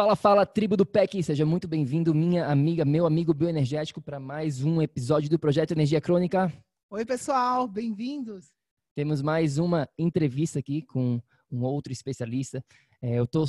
Fala, fala, tribo do PEC, seja muito bem-vindo, minha amiga, meu amigo bioenergético, para mais um episódio do Projeto Energia Crônica. Oi, pessoal, bem-vindos. Temos mais uma entrevista aqui com um outro especialista. É, eu estou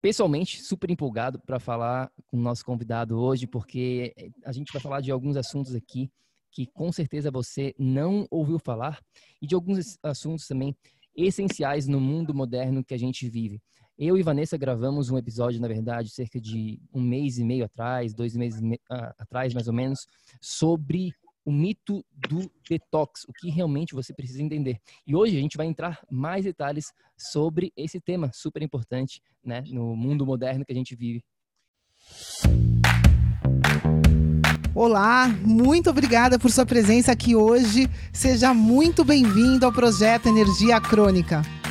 pessoalmente super empolgado para falar com o nosso convidado hoje, porque a gente vai falar de alguns assuntos aqui que com certeza você não ouviu falar e de alguns assuntos também essenciais no mundo moderno que a gente vive. Eu e Vanessa gravamos um episódio, na verdade, cerca de um mês e meio atrás, dois meses uh, atrás, mais ou menos, sobre o mito do detox, o que realmente você precisa entender. E hoje a gente vai entrar mais detalhes sobre esse tema super importante, né, no mundo moderno que a gente vive. Olá, muito obrigada por sua presença aqui hoje. Seja muito bem-vindo ao projeto Energia Crônica.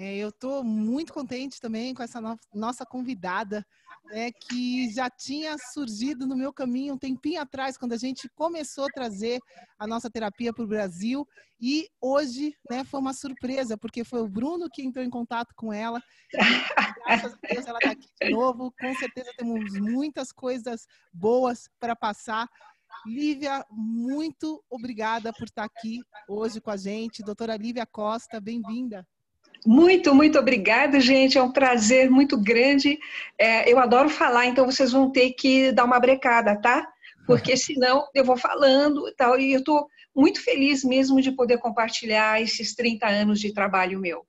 É, eu estou muito contente também com essa no nossa convidada, né, que já tinha surgido no meu caminho um tempinho atrás, quando a gente começou a trazer a nossa terapia para o Brasil. E hoje né, foi uma surpresa, porque foi o Bruno que entrou em contato com ela. E, graças a Deus ela está aqui de novo. Com certeza temos muitas coisas boas para passar. Lívia, muito obrigada por estar aqui hoje com a gente. Doutora Lívia Costa, bem-vinda. Muito, muito obrigada, gente. É um prazer muito grande. É, eu adoro falar, então vocês vão ter que dar uma brecada, tá? Porque senão eu vou falando e tal. E eu estou muito feliz mesmo de poder compartilhar esses 30 anos de trabalho meu.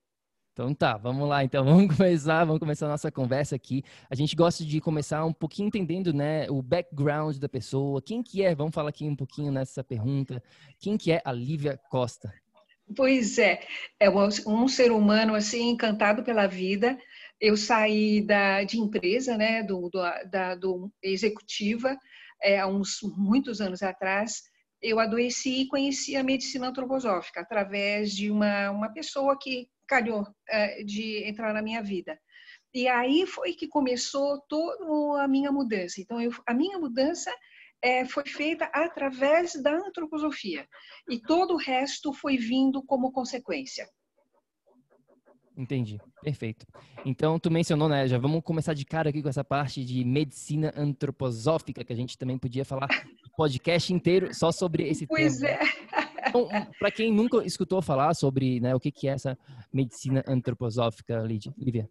Então tá, vamos lá. Então vamos começar, vamos começar a nossa conversa aqui. A gente gosta de começar um pouquinho entendendo, né, o background da pessoa. Quem que é? Vamos falar aqui um pouquinho nessa pergunta. Quem que é a Lívia Costa? Pois é, é um ser humano assim encantado pela vida. Eu saí da, de empresa, né, do, do, da, do executiva, é, há uns muitos anos atrás. Eu adoeci e conheci a medicina antroposófica através de uma, uma pessoa que calhou é, de entrar na minha vida. E aí foi que começou toda a minha mudança. Então, eu, a minha mudança é, foi feita através da antroposofia e todo o resto foi vindo como consequência. Entendi, perfeito. Então, tu mencionou, né? Já vamos começar de cara aqui com essa parte de medicina antroposófica, que a gente também podia falar podcast inteiro só sobre esse pois tema. Pois é. Então, para quem nunca escutou falar sobre né, o que, que é essa medicina antroposófica, Lívia?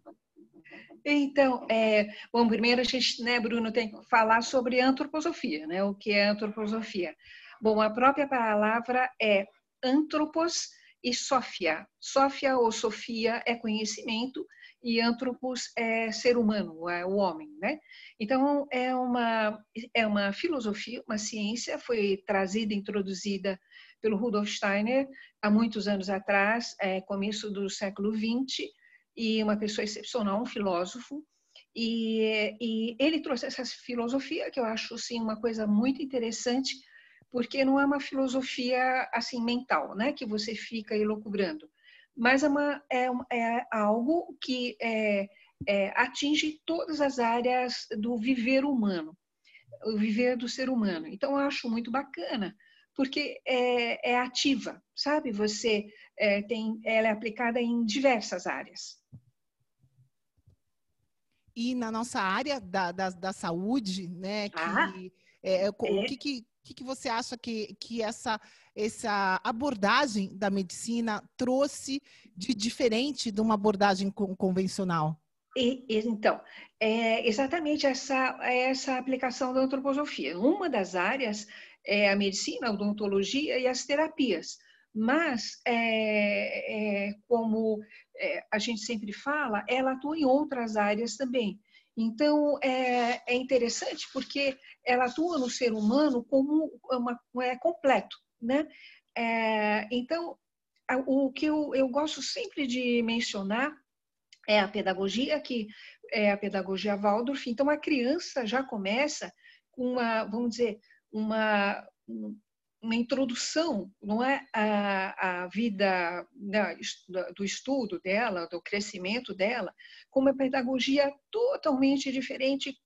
Então, é, bom, primeiro a gente, né, Bruno, tem que falar sobre antroposofia, né? O que é antroposofia? Bom, a própria palavra é antropos e sofia. Sofia ou sofia é conhecimento e antropos é ser humano, é o homem, né? Então, é uma, é uma filosofia, uma ciência, foi trazida, introduzida pelo Rudolf Steiner há muitos anos atrás, é, começo do século XX, e uma pessoa excepcional, um filósofo, e, e, ele trouxe essa filosofia que eu acho assim uma coisa muito interessante, porque não é uma filosofia assim mental, né, que você fica elocubrando, mas é, uma, é, é algo que é, é, atinge todas as áreas do viver humano, o viver do ser humano. Então eu acho muito bacana, porque é, é ativa, sabe? Você é, tem, ela é aplicada em diversas áreas. E na nossa área da, da, da saúde, né? Que, ah, é, o, que, que, que, que você acha que, que essa, essa abordagem da medicina trouxe de diferente de uma abordagem convencional? E, então, é exatamente essa, essa aplicação da antroposofia. Uma das áreas é a medicina, a odontologia e as terapias. Mas, é, é, como é, a gente sempre fala, ela atua em outras áreas também. Então, é, é interessante porque ela atua no ser humano como uma, é completo, né? É, então, o que eu, eu gosto sempre de mencionar é a pedagogia, que é a pedagogia Waldorf. Então, a criança já começa com uma, vamos dizer, uma, uma introdução, não é, a, a vida né, do estudo dela, do crescimento dela, com uma pedagogia totalmente diferente,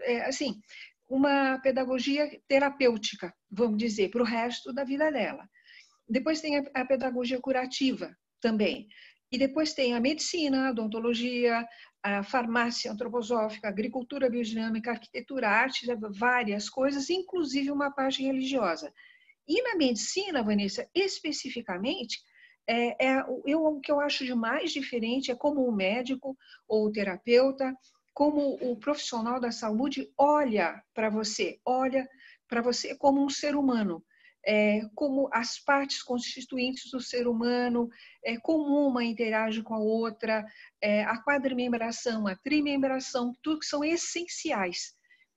é, assim, uma pedagogia terapêutica, vamos dizer, para o resto da vida dela. Depois tem a, a pedagogia curativa também. E depois tem a medicina, a odontologia, a farmácia antroposófica, agricultura biodinâmica, arquitetura, arte, várias coisas, inclusive uma parte religiosa. E na medicina, Vanessa, especificamente, é, é, eu, o que eu acho de mais diferente é como o médico ou o terapeuta, como o profissional da saúde olha para você, olha para você como um ser humano, é, como as partes constituintes do ser humano, é, como uma interage com a outra, é, a quadrimembração, a trimembração, tudo que são essenciais.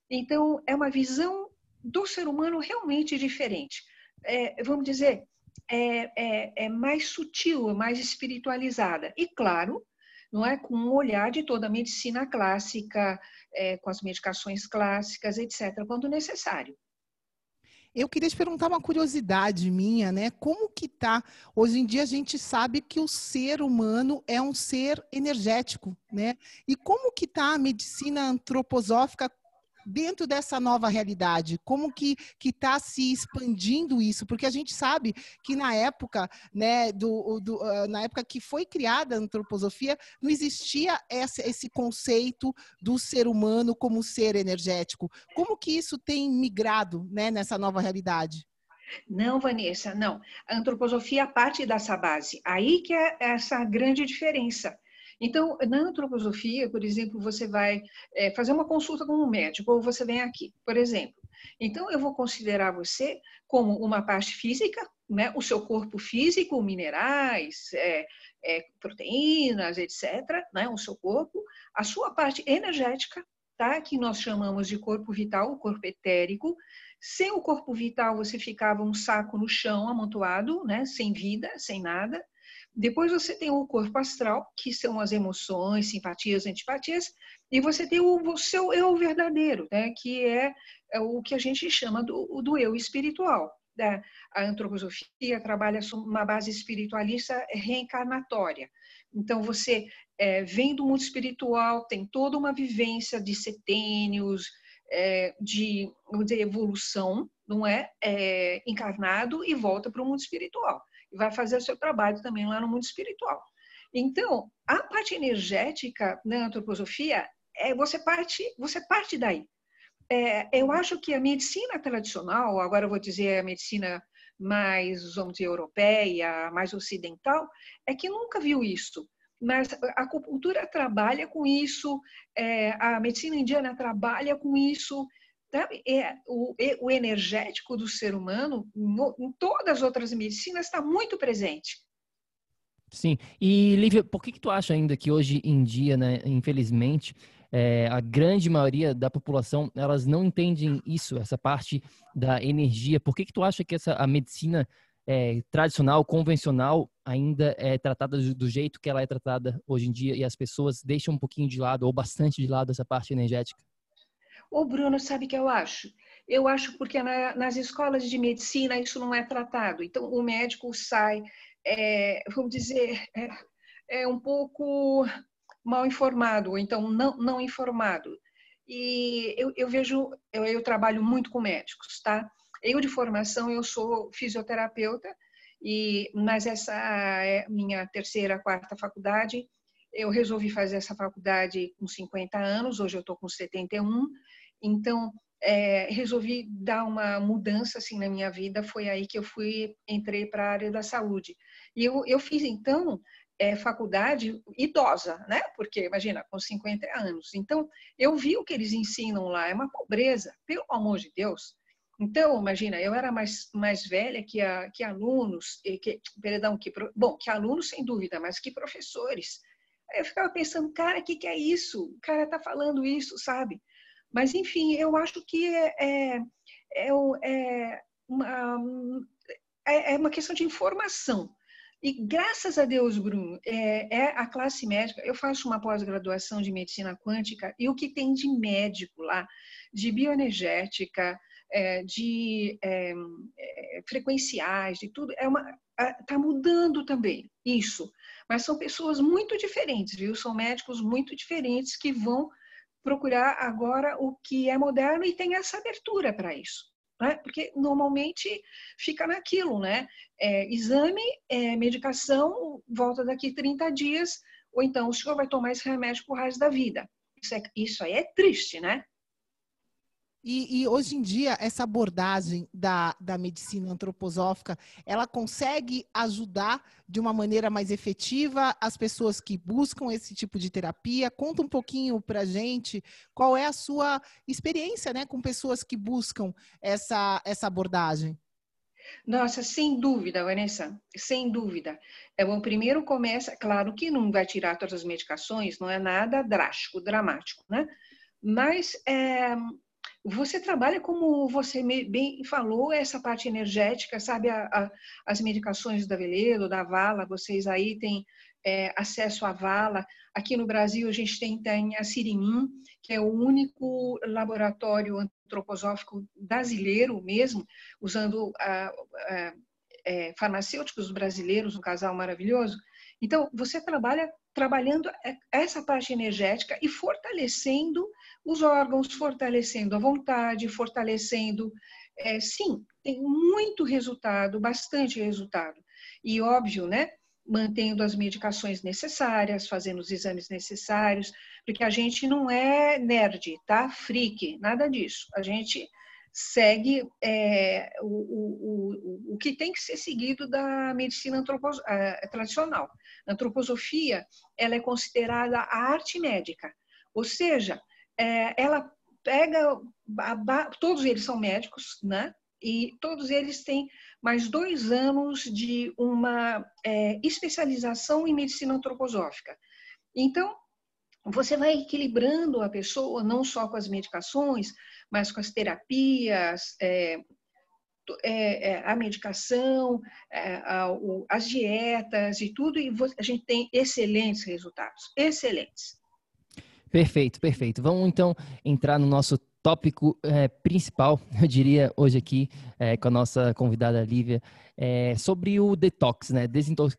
Então, é uma visão do ser humano realmente diferente é, vamos dizer, é, é, é, mais sutil, é mais espiritualizada. E, claro, não é com um olhar de toda a medicina clássica, é, com as medicações clássicas, etc., quando necessário. Eu queria te perguntar uma curiosidade minha, né? Como que tá? Hoje em dia a gente sabe que o ser humano é um ser energético, né? E como que tá a medicina antroposófica dentro dessa nova realidade? Como que está se expandindo isso? Porque a gente sabe que na época, né, do, do uh, na época que foi criada a antroposofia, não existia esse, esse conceito do ser humano como ser energético. Como que isso tem migrado né, nessa nova realidade? Não, Vanessa, não. A antroposofia parte dessa base. Aí que é essa grande diferença. Então, na antroposofia, por exemplo, você vai é, fazer uma consulta com um médico, ou você vem aqui, por exemplo. Então, eu vou considerar você como uma parte física, né? o seu corpo físico, minerais, é, é, proteínas, etc., né? o seu corpo, a sua parte energética, tá? que nós chamamos de corpo vital, o corpo etérico. Sem o corpo vital, você ficava um saco no chão amontoado, né? sem vida, sem nada. Depois você tem o corpo astral, que são as emoções, simpatias, antipatias, e você tem o, o seu eu verdadeiro, né, que é, é, o que a gente chama do, do eu espiritual. Né? A antroposofia trabalha uma base espiritualista reencarnatória. Então, você é, vem do mundo espiritual, tem toda uma vivência de setênios, é, de, de evolução, não é? é? Encarnado e volta para o mundo espiritual e vai fazer o seu trabalho também lá no mundo espiritual. Então, a parte energética na antroposofia é você parte, você parte daí. É, eu acho que a medicina tradicional, agora eu vou dizer a medicina mais, vamos dizer, europeia, mais ocidental, é que nunca viu isso. Mas a acupuntura trabalha com isso, é, a medicina indiana trabalha com isso, é, o, o energético do ser humano, no, em todas as outras medicinas, está muito presente. Sim. E, Lívia, por que, que tu acha ainda que hoje em dia, né, infelizmente, é, a grande maioria da população, elas não entendem isso, essa parte da energia? Por que, que tu acha que essa, a medicina é, tradicional, convencional, ainda é tratada do jeito que ela é tratada hoje em dia e as pessoas deixam um pouquinho de lado, ou bastante de lado, essa parte energética? O Bruno sabe o que eu acho? Eu acho porque na, nas escolas de medicina isso não é tratado. Então, o médico sai, é, vamos dizer, é, é, um pouco mal informado, ou então não, não informado. E eu, eu vejo, eu, eu trabalho muito com médicos, tá? Eu, de formação, eu sou fisioterapeuta, e, mas essa é minha terceira, quarta faculdade. Eu resolvi fazer essa faculdade com 50 anos, hoje eu estou com 71, então, é, resolvi dar uma mudança assim na minha vida. Foi aí que eu fui entrei para a área da saúde. E eu, eu fiz então é, faculdade idosa, né? Porque imagina com 50 anos. Então eu vi o que eles ensinam lá é uma pobreza, pelo amor de Deus. Então, imagina, eu era mais, mais velha que, a, que alunos, que, perdão, que, bom, que alunos sem dúvida, mas que professores. Eu ficava pensando, cara, o que, que é isso? O cara tá falando isso, sabe? Mas, enfim, eu acho que é, é, é, é, uma, é, é uma questão de informação. E graças a Deus, Bruno, é, é, a classe médica. Eu faço uma pós-graduação de medicina quântica e o que tem de médico lá, de bioenergética, é, de é, é, frequenciais, de tudo, é uma está mudando também isso. Mas são pessoas muito diferentes, viu? São médicos muito diferentes que vão procurar agora o que é moderno e tem essa abertura para isso. Né? Porque normalmente fica naquilo, né? É, exame, é, medicação, volta daqui 30 dias, ou então o senhor vai tomar esse remédio por resto da vida. Isso, é, isso aí é triste, né? E, e, hoje em dia, essa abordagem da, da medicina antroposófica, ela consegue ajudar de uma maneira mais efetiva as pessoas que buscam esse tipo de terapia? Conta um pouquinho para gente qual é a sua experiência né, com pessoas que buscam essa, essa abordagem. Nossa, sem dúvida, Vanessa, sem dúvida. É, bom, primeiro começa, claro que não vai tirar todas as medicações, não é nada drástico, dramático, né? Mas é, você trabalha, como você bem falou, essa parte energética, sabe, a, a, as medicações da Veledo, da Vala, vocês aí têm é, acesso à Vala. Aqui no Brasil, a gente tem, tem a Sirimim, que é o único laboratório antroposófico brasileiro mesmo, usando a, é, farmacêuticos brasileiros, um casal maravilhoso. Então, você trabalha trabalhando essa parte energética e fortalecendo os órgãos, fortalecendo a vontade, fortalecendo. É, sim, tem muito resultado, bastante resultado. E óbvio, né? Mantendo as medicações necessárias, fazendo os exames necessários, porque a gente não é nerd, tá? Freak, nada disso. A gente segue é, o, o, o, o que tem que ser seguido da medicina antropos, é, tradicional. A antroposofia ela é considerada a arte médica, ou seja, é, ela pega, todos eles são médicos, né? E todos eles têm mais dois anos de uma é, especialização em medicina antroposófica. Então, você vai equilibrando a pessoa, não só com as medicações, mas com as terapias, é, é, é a medicação, é, a, o, as dietas e tudo, e a gente tem excelentes resultados, excelentes. Perfeito, perfeito. Vamos então entrar no nosso tópico é, principal, eu diria, hoje aqui, é, com a nossa convidada Lívia, é, sobre o detox, né? Desintox...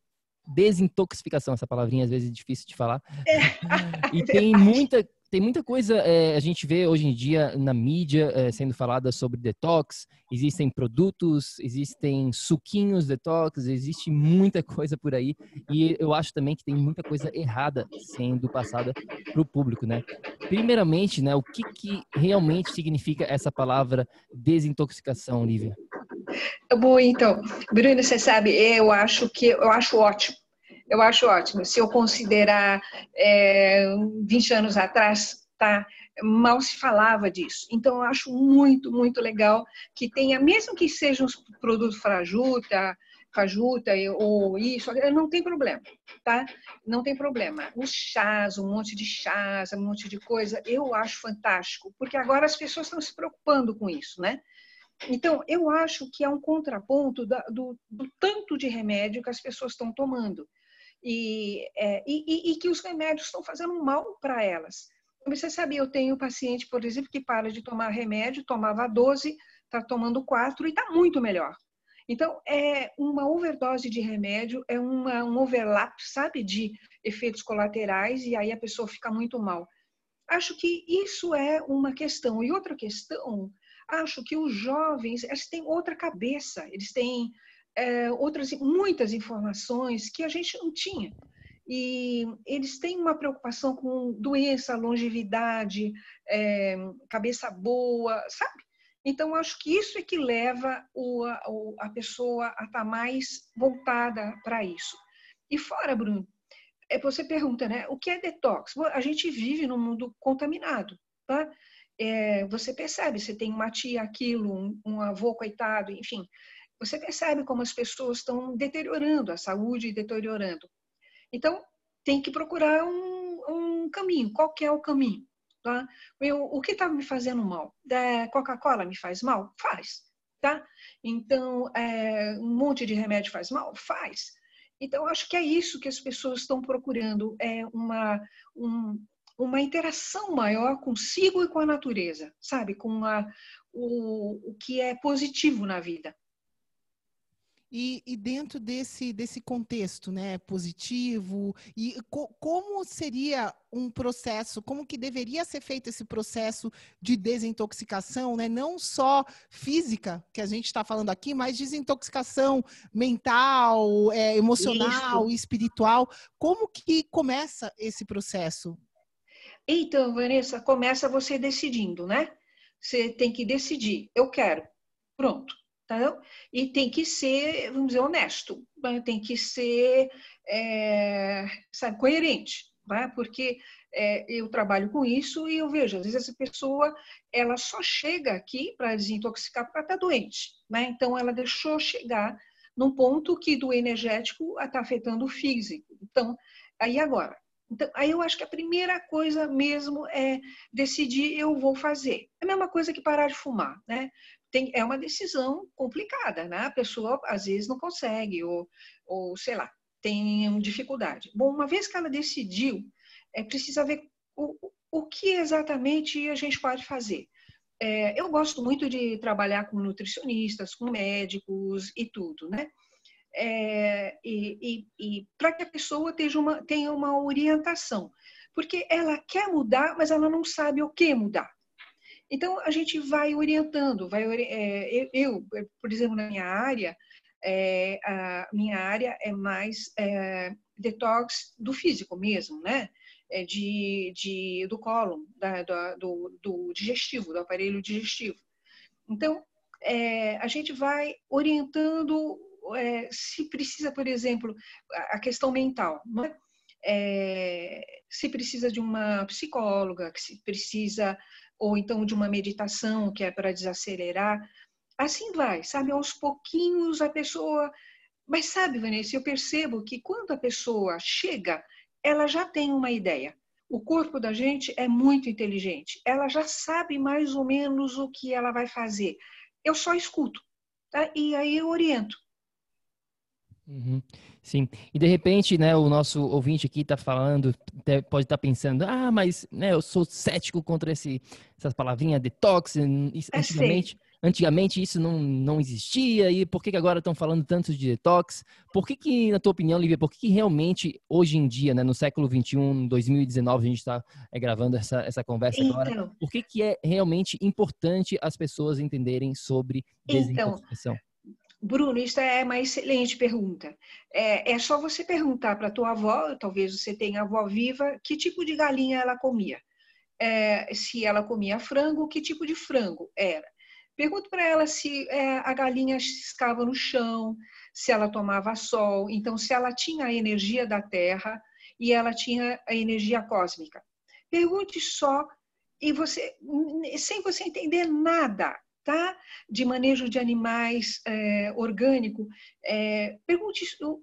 Desintoxicação, essa palavrinha às vezes é difícil de falar. É. e tem muita tem muita coisa é, a gente vê hoje em dia na mídia é, sendo falada sobre detox. Existem produtos, existem suquinhos detox, existe muita coisa por aí. E eu acho também que tem muita coisa errada sendo passada para o público, né? Primeiramente, né, o que, que realmente significa essa palavra desintoxicação, Lívia? Bom, então, Bruno, você sabe, eu acho que eu acho ótimo eu acho ótimo. Se eu considerar é, 20 anos atrás, tá? Mal se falava disso. Então, eu acho muito, muito legal que tenha, mesmo que sejam os produtos frajuta, fajuta ou isso, não tem problema, tá? Não tem problema. Os chás, um monte de chás, um monte de coisa, eu acho fantástico, porque agora as pessoas estão se preocupando com isso, né? Então, eu acho que é um contraponto do, do tanto de remédio que as pessoas estão tomando e, é, e, e, que os remédios estão fazendo mal para elas. Você sabia, eu tenho paciente, por exemplo, que para de tomar remédio, tomava 12, está tomando 4 e está muito melhor. Então, é uma overdose de remédio, é uma, um overlap, sabe, de efeitos colaterais, e aí a pessoa fica muito mal. Acho que isso é uma questão. E outra questão, acho que os jovens, eles têm outra cabeça, eles têm é, outras muitas informações que a gente não tinha. e eles têm uma preocupação com doença, longevidade, é, cabeça boa, sabe? Então, acho que isso é que leva o, a, a pessoa a estar tá mais voltada para isso. E fora, Bruno, é, você pergunta, né? O que é detox? A gente vive num mundo contaminado, tá? É, você percebe, você tem uma tia, aquilo, um, um avô coitado, enfim. Você percebe como as pessoas estão deteriorando a saúde e deteriorando. Então, tem que procurar um, um caminho. Qual é o caminho? Tá? Eu, o que está me fazendo mal? Coca-Cola me faz mal? Faz. Tá? Então, é, um monte de remédio faz mal? Faz. Então, acho que é isso que as pessoas estão procurando, é uma, um, uma interação maior consigo e com a natureza, sabe? Com a, o, o que é positivo na vida. E, e, dentro desse, desse contexto né, positivo, e co como seria um processo, como que deveria ser feito esse processo de desintoxicação, né? não só física, que a gente está falando aqui, mas desintoxicação mental, é, emocional, Isso. espiritual. Como que começa esse processo? Então, Vanessa, começa você decidindo, né? Você tem que decidir, eu quero, pronto Tá? E tem que ser, vamos dizer, honesto, né? tem que ser é, sabe, coerente, né? porque é, eu trabalho com isso e eu vejo, às vezes essa pessoa ela só chega aqui para desintoxicar para estar tá doente, né? então ela deixou chegar num ponto que do energético está afetando o físico. Então, aí agora, então, aí eu acho que a primeira coisa mesmo é decidir eu vou fazer. É a mesma coisa que parar de fumar, né? Tem, é uma decisão complicada, né? A pessoa às vezes não consegue, ou, ou sei lá, tem dificuldade. Bom, uma vez que ela decidiu, é precisa ver o, o que exatamente a gente pode fazer. É, eu gosto muito de trabalhar com nutricionistas, com médicos e tudo, né? É, e, e, e para que a pessoa tenha uma, tenha uma orientação, porque ela quer mudar, mas ela não sabe o que mudar. Então, a gente vai orientando, vai, é, eu, por exemplo, na minha área, é, a minha área é mais é, detox do físico mesmo, né? É de, de, do cólon, da, do, do, digestivo, do aparelho digestivo. Então, é, a gente vai orientando é, se precisa, por exemplo, a questão mental, né? É, se precisa de uma psicóloga, se precisa ou então de uma meditação que é para desacelerar. Assim vai, sabe? Aos pouquinhos a pessoa. Mas sabe, Vanessa, eu percebo que quando a pessoa chega, ela já tem uma ideia. O corpo da gente é muito inteligente. Ela já sabe mais ou menos o que ela vai fazer. Eu só escuto. Tá? E aí eu oriento. Uhum. Sim, e de repente, né, o nosso ouvinte aqui está falando, pode estar tá pensando, ah, mas né, eu sou cético contra esse, essas palavrinhas detox, antigamente, antigamente isso não, não existia, e por que, que agora estão falando tanto de detox? Por que que, na tua opinião, Lívia, por que, que realmente, hoje em dia, né, no século XXI, 2019, a gente está é, gravando essa, essa conversa então, agora, por que que é realmente importante as pessoas entenderem sobre então, desintoxicação? Então, Bruno, isso é uma excelente pergunta. É, é só você perguntar para tua avó, talvez você tenha avó viva, que tipo de galinha ela comia. É, se ela comia frango, que tipo de frango era. Pergunto para ela se é, a galinha ciscava no chão, se ela tomava sol, então se ela tinha a energia da terra e ela tinha a energia cósmica. Pergunte só e você, sem você entender nada, tá? de manejo de animais é, orgânico, é, pergunte o,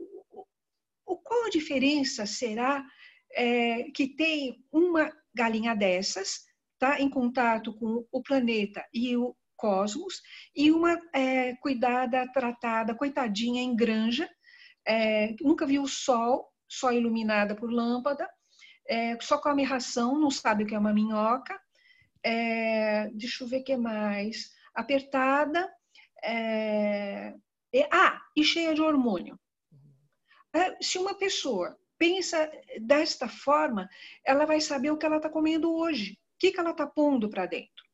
o, qual a diferença será é, que tem uma galinha dessas, tá? em contato com o planeta e o cosmos, e uma cuidada, tratada, coitadinha em granja, nunca viu o sol, só iluminada por lâmpada, só come ração, não sabe o que é uma minhoca, deixa eu ver o que mais apertada, é, e, ah, e cheia de hormônio. É, se uma pessoa pensa desta forma, ela vai saber o que ela está comendo hoje, o que, que ela está pondo para dentro.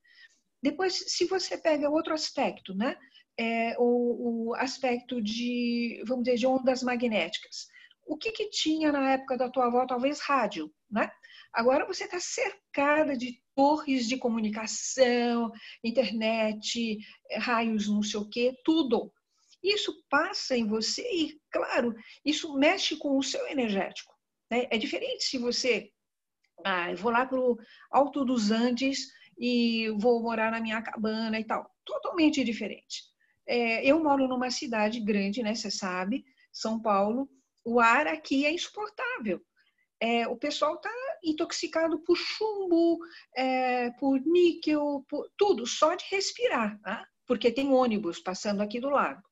Depois, se você pega outro aspecto, né? É, o, o, aspecto de, vamos dizer, de ondas magnéticas. o que, que tinha na época da tua avó? Talvez rádio, né? Agora você está cercada de torres de comunicação, internet, raios não sei o quê, tudo. Isso passa em você e, claro, isso mexe com o seu energético. Né? É diferente se você. Ah, vou lá para o Alto dos Andes e vou morar na minha cabana e tal. Totalmente diferente. É, eu moro numa cidade grande, né? Você sabe, São Paulo. O ar aqui é insuportável. É, o pessoal está intoxicado por chumbo, é, por níquel, por tudo, só de respirar, tá? porque tem ônibus passando aqui do lado.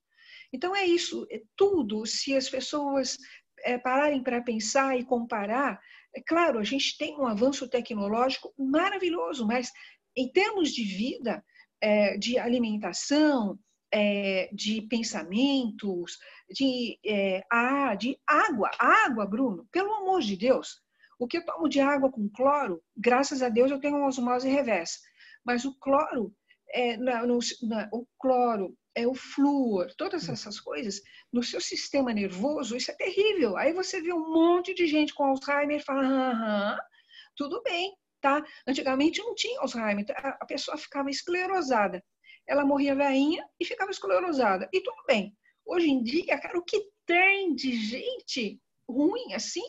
Então é isso, é tudo. Se as pessoas é, pararem para pensar e comparar, é claro, a gente tem um avanço tecnológico maravilhoso, mas em termos de vida, é, de alimentação, é, de pensamentos, de, é, de água, água, Bruno, pelo amor de Deus. O que eu tomo de água com cloro, graças a Deus eu tenho uma osmose reversa, mas o cloro, é, na, no, na, o cloro, é o flúor, todas hum. essas coisas, no seu sistema nervoso, isso é terrível. Aí você vê um monte de gente com Alzheimer e fala, aham, tudo bem, tá? Antigamente não tinha Alzheimer, a pessoa ficava esclerosada. Ela morria veinha e ficava esclerosada. E tudo bem. Hoje em dia, cara, o que tem de gente ruim assim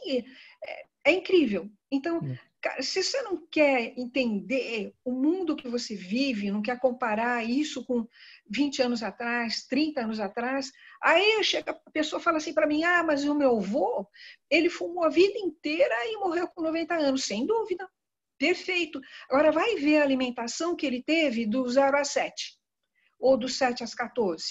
é, é incrível. Então, hum. Cara, se você não quer entender o mundo que você vive, não quer comparar isso com 20 anos atrás, 30 anos atrás, aí chega, a pessoa fala assim para mim: ah, mas o meu avô, ele fumou a vida inteira e morreu com 90 anos, sem dúvida. Perfeito. Agora vai ver a alimentação que ele teve do 0 a 7, ou do 7 às 14.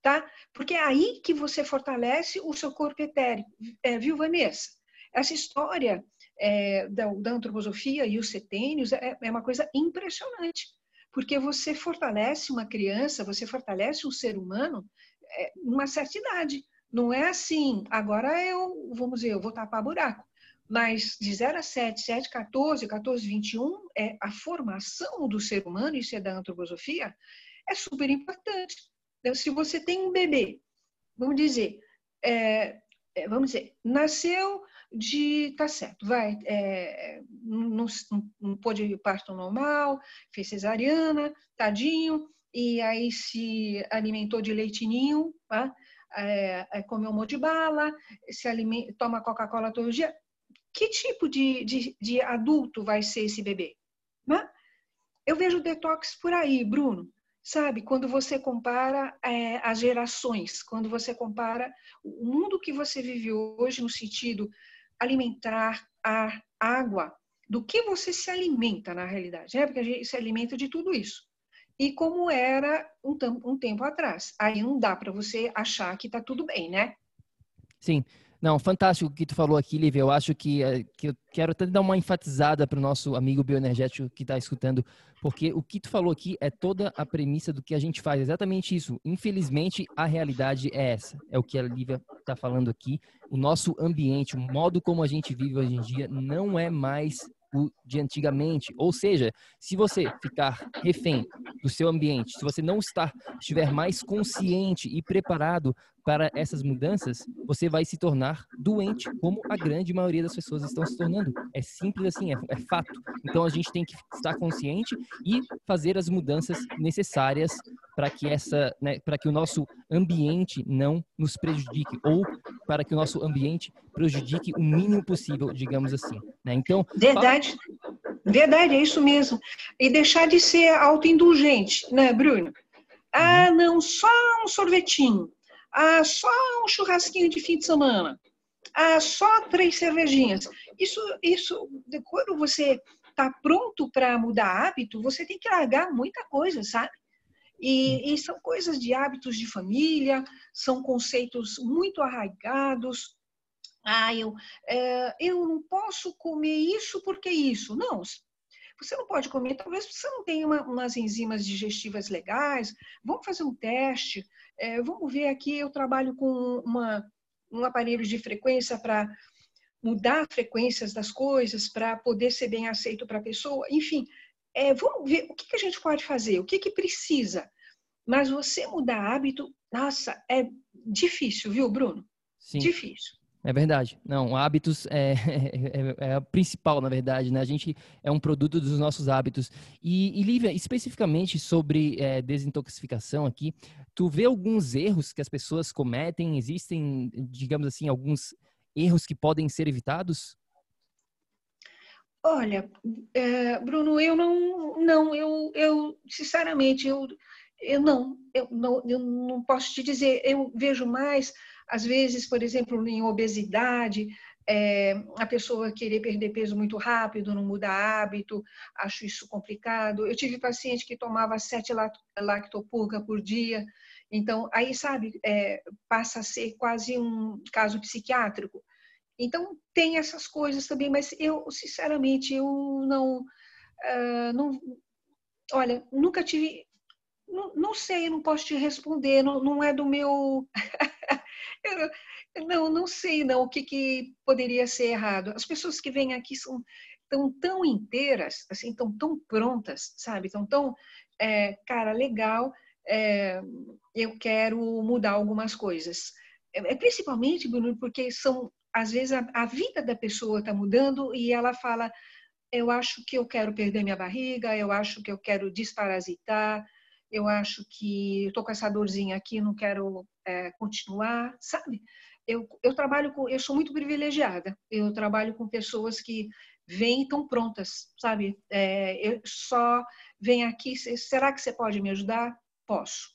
Tá? Porque é aí que você fortalece o seu corpo etérico. É, viu, Vanessa? Essa história é, da, da, antroposofia e os setênios é, é uma coisa impressionante, porque você fortalece uma criança, você fortalece um ser humano é, numa certa idade. Não é assim, agora eu, vamos dizer, eu vou tapar buraco. Mas de 0 a 7, 7, 14, 14, 21, é a formação do ser humano, isso é da antroposofia, é super importante. Então, se você tem um bebê, vamos dizer, é, é vamos dizer, nasceu de tá certo, vai, é, não, não pôde parto normal, fez cesariana, tadinho, e aí se alimentou de leitinho, tá? é, é, comeu um monte de bala, se alimenta, toma Coca-Cola todo dia. Que tipo de, de, de, adulto vai ser esse bebê? Né? Eu vejo detox por aí, Bruno. Sabe, quando você compara é, as gerações, quando você compara o mundo que você vive hoje no sentido alimentar a água, do que você se alimenta na realidade, né? porque a gente se alimenta de tudo isso. E como era um, um tempo atrás. Aí não dá para você achar que está tudo bem, né? Sim. Não, fantástico o que tu falou aqui, Lívia. Eu acho que, eh, que eu quero até dar uma enfatizada para o nosso amigo bioenergético que está escutando, porque o que tu falou aqui é toda a premissa do que a gente faz, exatamente isso. Infelizmente, a realidade é essa, é o que a Lívia está falando aqui. O nosso ambiente, o modo como a gente vive hoje em dia, não é mais o de antigamente. Ou seja, se você ficar refém do seu ambiente, se você não estar, estiver mais consciente e preparado para essas mudanças, você vai se tornar doente, como a grande maioria das pessoas estão se tornando. É simples assim, é, é fato. Então a gente tem que estar consciente e fazer as mudanças necessárias para que essa, né, para que o nosso ambiente não nos prejudique ou para que o nosso ambiente prejudique o mínimo possível, digamos assim. Né? Então verdade, fala... verdade é isso mesmo. E deixar de ser autoindulgente, né, Bruno? Ah, uhum. não, só um sorvetinho ah, só um churrasquinho de fim de semana, ah, só três cervejinhas. Isso, isso, quando você está pronto para mudar hábito, você tem que largar muita coisa, sabe? E, e, são coisas de hábitos de família, são conceitos muito arraigados. Ah, eu, é, eu não posso comer isso porque isso. Não, você não pode comer, talvez você não tenha uma, umas enzimas digestivas legais. Vamos fazer um teste. É, vamos ver aqui, eu trabalho com uma, um aparelho de frequência para mudar frequências das coisas, para poder ser bem aceito para a pessoa. Enfim, é, vamos ver o que, que a gente pode fazer, o que, que precisa. Mas você mudar hábito, nossa, é difícil, viu, Bruno? Sim. Difícil. É verdade. Não, hábitos é, é, é, a principal, na verdade, né? A gente é um produto dos nossos hábitos. E, e Lívia, especificamente sobre é, desintoxicação aqui, tu vê alguns erros que as pessoas cometem? Existem, digamos assim, alguns erros que podem ser evitados? Olha, é, Bruno, eu não, não, eu, eu sinceramente, eu, eu não, eu não, eu não posso te dizer. Eu vejo mais às vezes, por exemplo, em obesidade, é, a pessoa querer perder peso muito rápido, não muda hábito, acho isso complicado. Eu tive paciente que tomava sete lactopurga por dia, então aí, sabe, é, passa a ser quase um caso psiquiátrico. Então, tem essas coisas também, mas eu, sinceramente, eu não. Uh, não olha, nunca tive. Não, não sei, não posso te responder, não, não é do meu. Não, não sei não o que, que poderia ser errado. As pessoas que vêm aqui são tão tão inteiras, assim, tão tão prontas, sabe? Tão tão, é, cara, legal. É, eu quero mudar algumas coisas. É, é, principalmente, Bruno, porque são às vezes a, a vida da pessoa está mudando e ela fala eu acho que eu quero perder minha barriga, eu acho que eu quero desparasitar, eu acho que estou com essa dorzinha aqui, não quero é, continuar, sabe? Eu, eu trabalho com, eu sou muito privilegiada. Eu trabalho com pessoas que vêm e estão prontas, sabe? É, eu só venho aqui. Será que você pode me ajudar? Posso.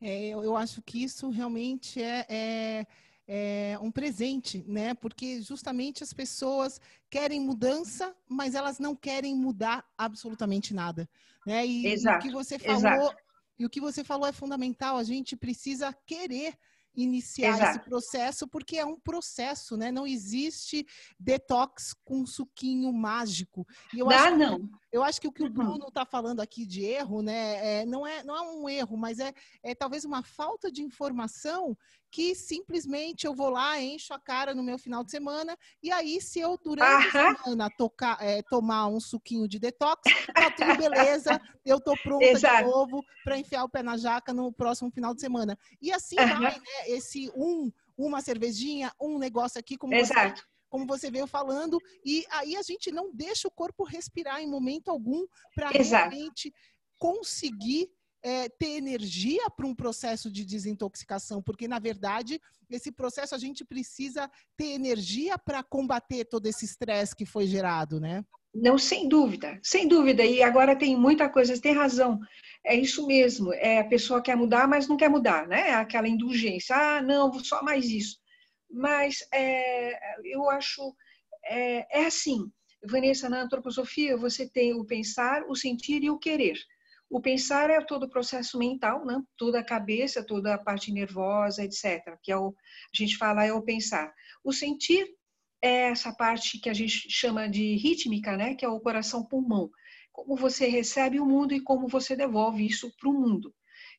É, eu, eu acho que isso realmente é, é é, um presente, né? Porque justamente as pessoas querem mudança, mas elas não querem mudar absolutamente nada, né? E, exato, o que você falou exato. E o que você falou é fundamental. A gente precisa querer iniciar Exato. esse processo, porque é um processo, né? Não existe detox com suquinho mágico. E eu Dá, acho não. Eu acho que o que o uhum. Bruno está falando aqui de erro, né? É, não, é, não é um erro, mas é, é talvez uma falta de informação que simplesmente eu vou lá, encho a cara no meu final de semana, e aí, se eu, durante a semana, tocar, é, tomar um suquinho de detox, tá tudo beleza, eu tô pronta Exato. de novo para enfiar o pé na jaca no próximo final de semana. E assim vai, né? Esse um, uma cervejinha, um negócio aqui, como Exato. Você como você veio falando, e aí a gente não deixa o corpo respirar em momento algum para realmente conseguir é, ter energia para um processo de desintoxicação, porque na verdade esse processo a gente precisa ter energia para combater todo esse estresse que foi gerado, né? Não, sem dúvida, sem dúvida. E agora tem muita coisa, você tem razão. É isso mesmo. É a pessoa quer mudar, mas não quer mudar, né? É aquela indulgência. Ah, não, só mais isso. Mas é, eu acho é, é assim. Vanessa, na antroposofia você tem o pensar, o sentir e o querer. O pensar é todo o processo mental, né? toda a cabeça, toda a parte nervosa, etc. Que é o, a gente fala é o pensar. O sentir é essa parte que a gente chama de rítmica, né? Que é o coração-pulmão. Como você recebe o mundo e como você devolve isso para o mundo.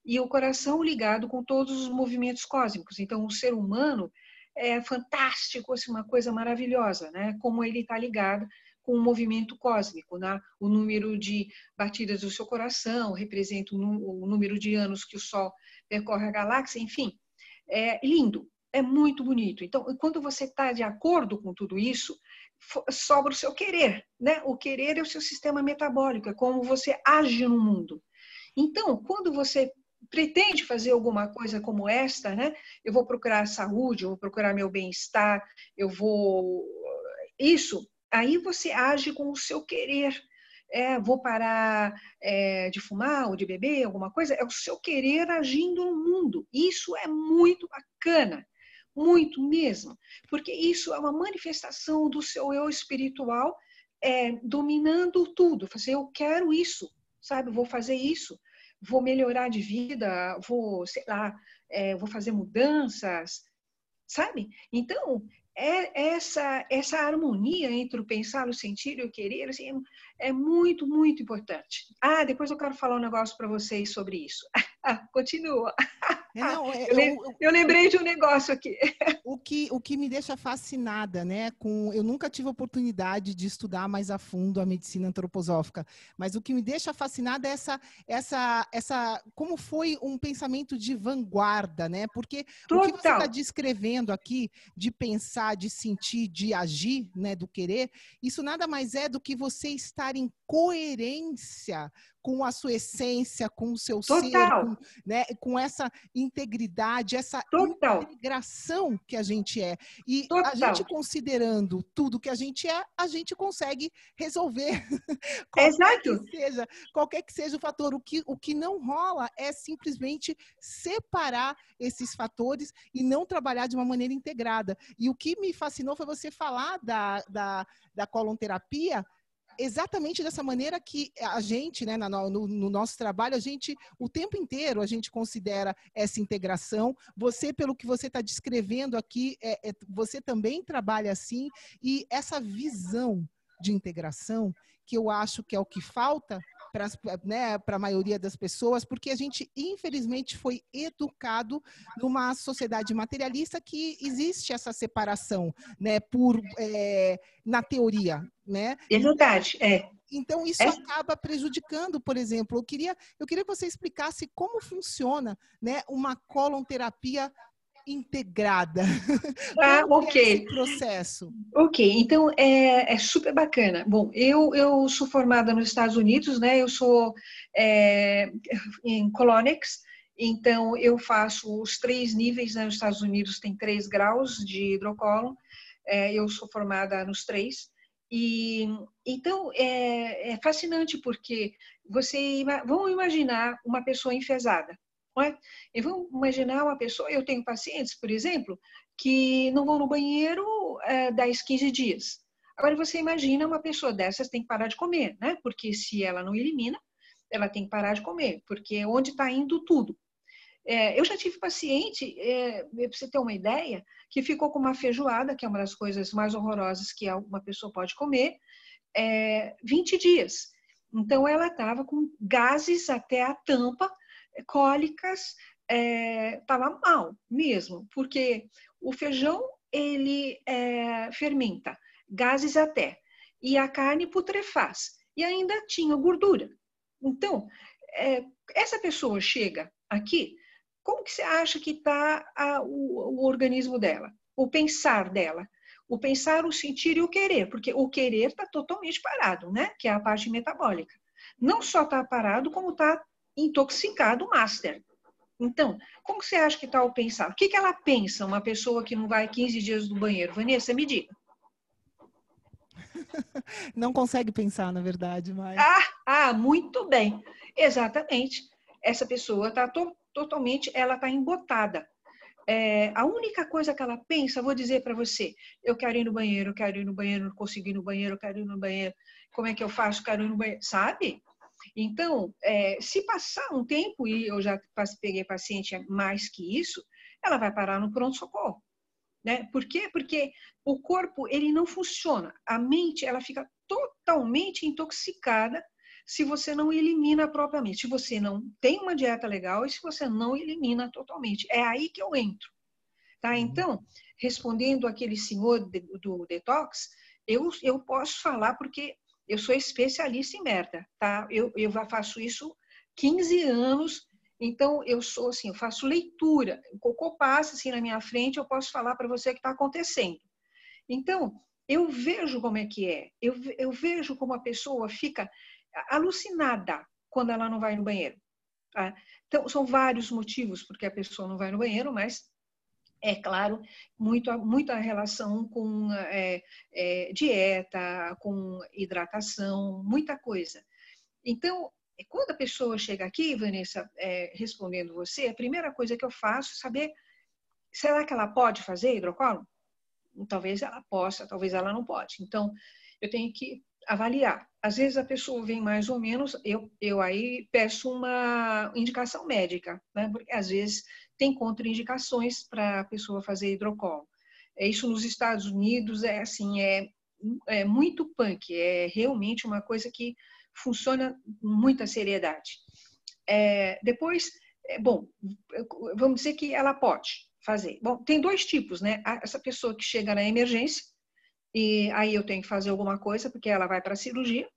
E o coração ligado com todos os movimentos cósmicos. Então, o ser humano é fantástico, assim, uma coisa maravilhosa, né? Como ele está ligado com o movimento cósmico, né? o número de batidas do seu coração representa o número de anos que o Sol percorre a galáxia, enfim, é lindo, é muito bonito. Então, quando você está de acordo com tudo isso, sobra o seu querer, né? O querer é o seu sistema metabólico, é como você age no mundo. Então, quando você pretende fazer alguma coisa como esta, né? Eu vou procurar saúde, eu vou procurar meu bem-estar, eu vou isso aí você age com o seu querer. É, vou parar é, de fumar ou de beber, alguma coisa, é o seu querer agindo no mundo. Isso é muito bacana, muito mesmo, porque isso é uma manifestação do seu eu espiritual é, dominando tudo. Fazer, eu quero isso, sabe? Vou fazer isso, vou melhorar de vida, vou, sei lá, é, vou fazer mudanças, sabe? Então, é essa essa harmonia entre o pensar, o sentir e o querer assim, é muito muito importante. Ah, depois eu quero falar um negócio para vocês sobre isso. Continua. É, não, é, eu, eu, eu, lembrei de um negócio aqui. O que, o que me deixa fascinada, né? Com, eu nunca tive oportunidade de estudar mais a fundo a medicina antroposófica, mas o que me deixa fascinada é essa, essa, essa como foi um pensamento de vanguarda, né? Porque Total. o que você está descrevendo aqui de pensar, de sentir, de agir, né? Do querer, isso nada mais é do que você estar em coerência com a sua essência, com o seu Total. ser, com, né, com essa integridade, essa Total. integração que a gente é. E Total. a gente considerando tudo que a gente é, a gente consegue resolver. Exato. Que seja, qualquer que seja o fator. O que, o que não rola é simplesmente separar esses fatores e não trabalhar de uma maneira integrada. E o que me fascinou foi você falar da, da, da colonterapia exatamente dessa maneira que a gente, né, no, no, nosso trabalho, a gente, o tempo inteiro, a gente considera essa integração. Você, pelo que você está descrevendo aqui, é, é, você também trabalha assim, e essa visão de integração, que eu acho que é o que falta para né, a maioria das pessoas, porque a gente, infelizmente, foi educado numa sociedade materialista que existe essa separação, né, por, é, na teoria, né? É verdade, é. Então, isso é. acaba prejudicando, por exemplo. Eu queria, eu queria que você explicasse como funciona né, uma colonterapia integrada. Ah, é ok. esse processo. Ok, então é, é, super bacana. Bom, eu, eu sou formada nos Estados Unidos, né? Eu sou é, em Colonics, então eu faço os três níveis, né? Nos Estados Unidos tem três graus de hidrocolo, é, eu sou formada nos três. E então é, é fascinante porque você vamos imaginar uma pessoa enfesada, é? E vamos imaginar uma pessoa, eu tenho pacientes, por exemplo, que não vão no banheiro é, 10, 15 dias. Agora você imagina uma pessoa dessas tem que parar de comer, né? Porque se ela não elimina, ela tem que parar de comer, porque é onde está indo tudo. É, eu já tive paciente, é, para você ter uma ideia, que ficou com uma feijoada, que é uma das coisas mais horrorosas que uma pessoa pode comer, é, 20 dias. Então, ela estava com gases até a tampa, cólicas, estava é, mal mesmo, porque o feijão, ele é, fermenta, gases até, e a carne putrefaz, e ainda tinha gordura. Então, é, essa pessoa chega aqui, como que você acha que está o, o organismo dela? O pensar dela? O pensar, o sentir e o querer, porque o querer está totalmente parado, né? Que é a parte metabólica. Não só está parado, como está intoxicado o master. Então, como você acha que está o pensar? O que, que ela pensa, uma pessoa que não vai 15 dias no banheiro? Vanessa, me diga. Não consegue pensar, na verdade, mas. Ah, ah muito bem. Exatamente. Essa pessoa está to totalmente, ela está embotada. É, a única coisa que ela pensa, vou dizer para você, eu quero ir no banheiro, eu quero ir no banheiro, não consigo ir no banheiro, eu quero ir no banheiro, como é que eu faço, quero ir no banheiro, sabe? Então, é, se passar um tempo, e eu já peguei paciente mais que isso, ela vai parar no pronto-socorro. Né? Por quê? Porque o corpo ele não funciona. A mente ela fica totalmente intoxicada se você não elimina propriamente, se você não tem uma dieta legal e se você não elimina totalmente. É aí que eu entro. Tá? Uhum. Então, respondendo aquele senhor do detox, eu, eu posso falar porque eu sou especialista em merda, tá? Eu, eu faço isso 15 anos, então eu sou assim, eu faço leitura. O cocô passa assim na minha frente, eu posso falar para você o que está acontecendo. Então, eu vejo como é que é. Eu, eu vejo como a pessoa fica alucinada quando ela não vai no banheiro. Tá? Então, são vários motivos porque a pessoa não vai no banheiro, mas é claro, muito, muita relação com é, é, dieta, com hidratação, muita coisa. Então, quando a pessoa chega aqui, Vanessa, é, respondendo você, a primeira coisa que eu faço é saber, será que ela pode fazer hidrocolo? Talvez ela possa, talvez ela não pode. Então, eu tenho que avaliar. Às vezes a pessoa vem mais ou menos, eu, eu aí peço uma indicação médica, né? porque às vezes tem contraindicações para a pessoa fazer hidrocolo. É, isso nos Estados Unidos é assim, é, é muito punk, é realmente uma coisa que funciona com muita seriedade. É, depois, é, bom, vamos dizer que ela pode fazer. Bom, tem dois tipos, né? Essa pessoa que chega na emergência, e aí eu tenho que fazer alguma coisa, porque ela vai para a cirurgia,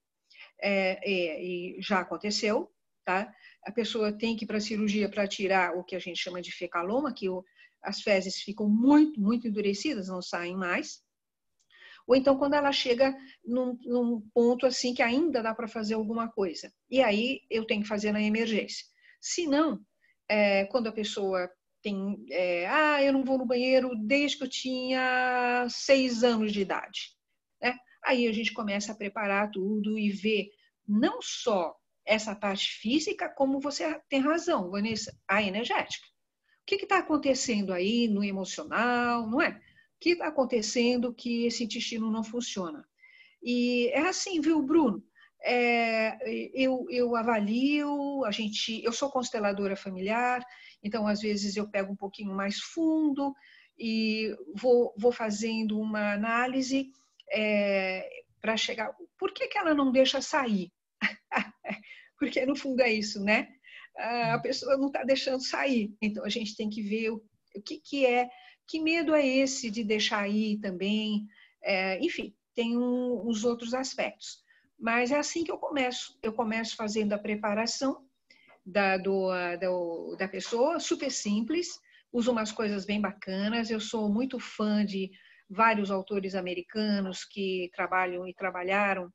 é, e já aconteceu, tá? A pessoa tem que ir para a cirurgia para tirar o que a gente chama de fecaloma, que o, as fezes ficam muito, muito endurecidas, não saem mais. Ou então quando ela chega num, num ponto assim que ainda dá para fazer alguma coisa. E aí eu tenho que fazer na emergência. Se não, é, quando a pessoa tem, é, ah, eu não vou no banheiro desde que eu tinha seis anos de idade. Né? Aí a gente começa a preparar tudo e ver não só essa parte física, como você tem razão, Vanessa, a energética. O que está acontecendo aí no emocional, não é? O que está acontecendo que esse intestino não funciona? E é assim, viu, Bruno? É, eu, eu avalio, a gente, eu sou consteladora familiar, então às vezes eu pego um pouquinho mais fundo e vou, vou fazendo uma análise é, para chegar. Por que, que ela não deixa sair? Porque no fundo é isso, né? A pessoa não está deixando sair. Então a gente tem que ver o, o que, que é, que medo é esse de deixar ir também. É, enfim, tem um, uns outros aspectos. Mas é assim que eu começo. Eu começo fazendo a preparação da, do, do, da pessoa, super simples, uso umas coisas bem bacanas. Eu sou muito fã de vários autores americanos que trabalham e trabalharam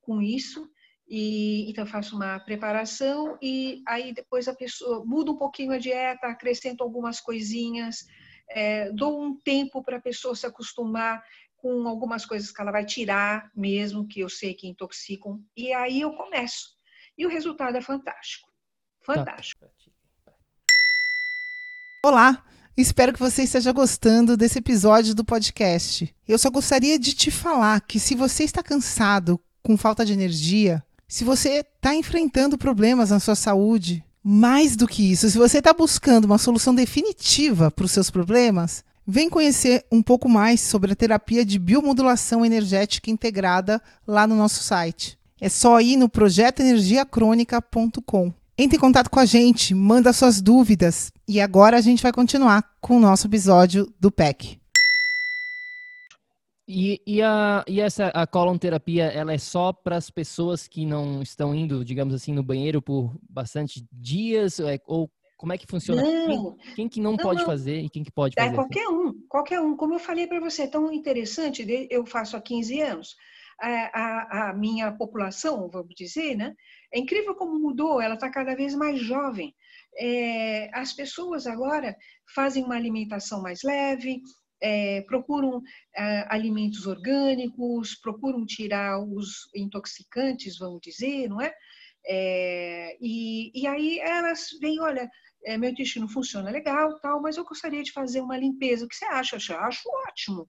com isso. E, então, faço uma preparação e aí depois a pessoa muda um pouquinho a dieta, acrescento algumas coisinhas, é, dou um tempo para a pessoa se acostumar com algumas coisas que ela vai tirar mesmo, que eu sei que intoxicam, e aí eu começo. E o resultado é fantástico. Fantástico. Olá, espero que você esteja gostando desse episódio do podcast. Eu só gostaria de te falar que se você está cansado, com falta de energia, se você está enfrentando problemas na sua saúde, mais do que isso, se você está buscando uma solução definitiva para os seus problemas, vem conhecer um pouco mais sobre a terapia de biomodulação energética integrada lá no nosso site. É só ir no projetoenergiacronica.com. Entre em contato com a gente, manda suas dúvidas e agora a gente vai continuar com o nosso episódio do PEC. E, e, a, e essa a ela é só para as pessoas que não estão indo, digamos assim, no banheiro por bastante dias? É, ou como é que funciona? Não, quem, quem, que não, não pode não. fazer e quem que pode é fazer? Qualquer um, qualquer um. Como eu falei para você, é tão interessante, eu faço há 15 anos. A, a, a, minha população, vamos dizer, né? É incrível como mudou, ela está cada vez mais jovem. É, as pessoas agora fazem uma alimentação mais leve, é, procuram é, alimentos orgânicos, procuram tirar os intoxicantes, vamos dizer, não é? É e, e aí elas vêm, olha, é, meu intestino funciona legal, tal, mas eu gostaria de fazer uma limpeza. O que você acha? Eu acho ótimo,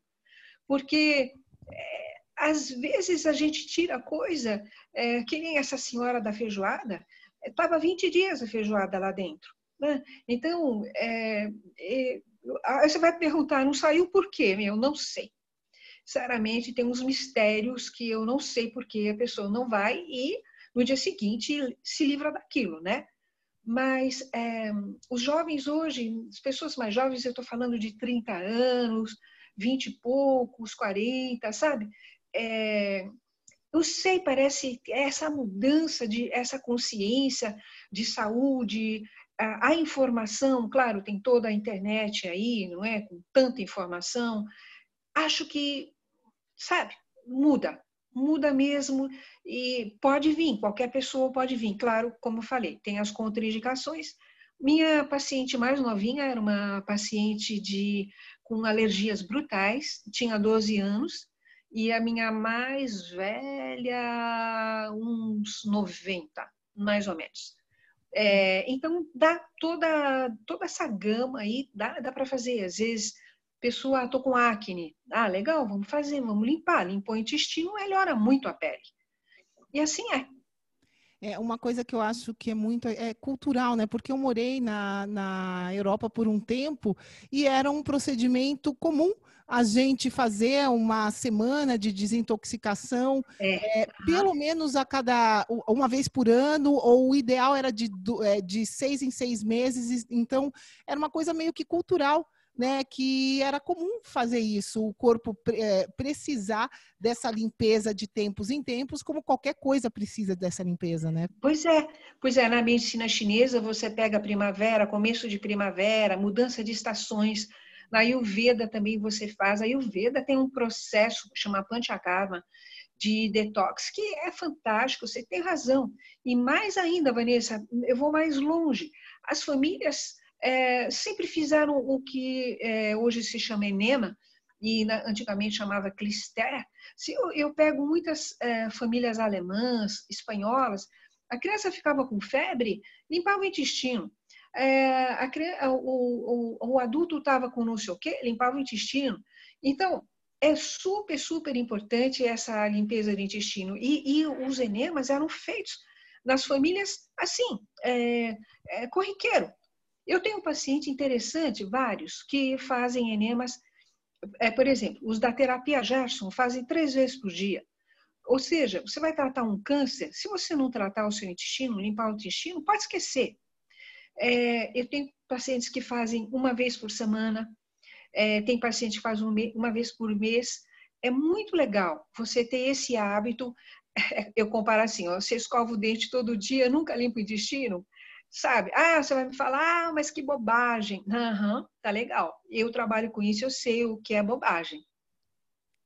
porque é, às vezes a gente tira coisa, é, que nem essa senhora da feijoada, estava 20 dias a feijoada lá dentro. Né? Então, é, é, você vai perguntar, não saiu por quê? Eu não sei. Sinceramente, tem uns mistérios que eu não sei por que a pessoa não vai e no dia seguinte se livra daquilo, né? Mas é, os jovens hoje, as pessoas mais jovens, eu estou falando de 30 anos, 20 e poucos, 40, sabe? É, eu sei, parece essa mudança de essa consciência de saúde, a, informação, claro, tem toda a internet aí, não é? Com tanta informação. Acho que, sabe, muda, muda mesmo e pode vir, qualquer pessoa pode vir. Claro, como eu falei, tem as contraindicações. Minha paciente mais novinha era uma paciente de com alergias brutais, tinha 12 anos, e a minha mais velha, uns 90, mais ou menos. É, então, dá toda, toda essa gama aí, dá, dá para fazer. Às vezes, pessoa, estou com acne. Ah, legal, vamos fazer, vamos limpar. Limpou o intestino, melhora muito a pele. E assim é. É uma coisa que eu acho que é muito é cultural, né? Porque eu morei na, na Europa por um tempo e era um procedimento comum a gente fazer uma semana de desintoxicação, é. É, pelo menos a cada uma vez por ano, ou o ideal era de, é, de seis em seis meses. Então, era uma coisa meio que cultural né, que era comum fazer isso, o corpo é, precisar dessa limpeza de tempos em tempos, como qualquer coisa precisa dessa limpeza, né? Pois é, pois é, na medicina chinesa você pega primavera, começo de primavera, mudança de estações, na Ayurveda também você faz, a Ayurveda tem um processo chama Panchakarma, de detox, que é fantástico, você tem razão. E mais ainda, Vanessa, eu vou mais longe. As famílias é, sempre fizeram o que é, hoje se chama enema, e na, antigamente chamava clister. Se eu, eu pego muitas é, famílias alemãs, espanholas, a criança ficava com febre, limpava o intestino. É, a, o, o, o, adulto estava com não sei o quê, limpava o intestino. Então, é super, super importante essa limpeza do intestino. E, e os enemas eram feitos nas famílias assim, é, é, corriqueiro. Eu tenho um paciente interessante, vários, que fazem enemas, é, por exemplo, os da terapia Gerson fazem três vezes por dia. Ou seja, você vai tratar um câncer, se você não tratar o seu intestino, limpar o intestino, pode esquecer. É, eu tenho pacientes que fazem uma vez por semana, é, tem paciente que faz uma vez por mês. É muito legal você ter esse hábito. Eu comparo assim: ó, você escova o dente todo dia, nunca limpa o intestino sabe? Ah, você vai me falar, ah, mas que bobagem. Aham, uhum, tá legal. Eu trabalho com isso, eu sei o que é bobagem.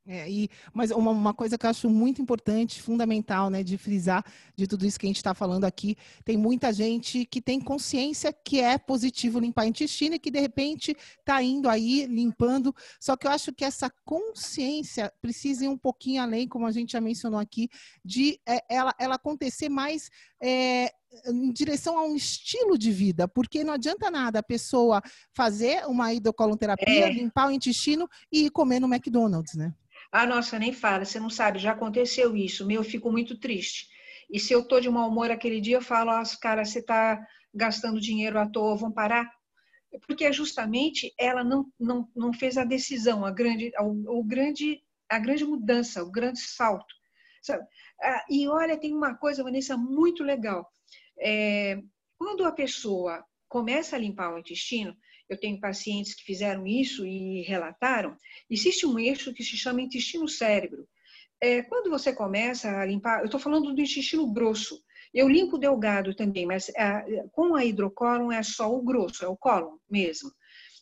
É, e, mas uma, uma, coisa que eu acho muito importante, fundamental, né, de frisar de tudo isso que a gente está falando aqui, tem muita gente que tem consciência que é positivo limpar intestino e que de repente está indo aí limpando. Só que eu acho que essa consciência precisa ir um pouquinho além, como a gente já mencionou aqui, de é, ela, ela acontecer mais é, em direção a um estilo de vida, porque não adianta nada a pessoa fazer uma hidrocolonterapia, é. limpar o intestino e ir comer no McDonald's, né? Ah, nossa, nem fala, você não sabe, já aconteceu isso, meu, eu fico muito triste. E se eu tô de mau humor aquele dia, eu falo, ah, cara, você tá gastando dinheiro à toa, vão parar? Porque justamente ela não, não, não fez a decisão, a grande, o, o grande, a grande mudança, o grande salto. Ah, e olha, tem uma coisa, Vanessa, muito legal. É, quando a pessoa começa a limpar o intestino, eu tenho pacientes que fizeram isso e relataram, existe um eixo que se chama intestino-cérebro. É, quando você começa a limpar, eu estou falando do intestino grosso, eu limpo o delgado também, mas a, com a hidrocólon é só o grosso, é o cólon mesmo.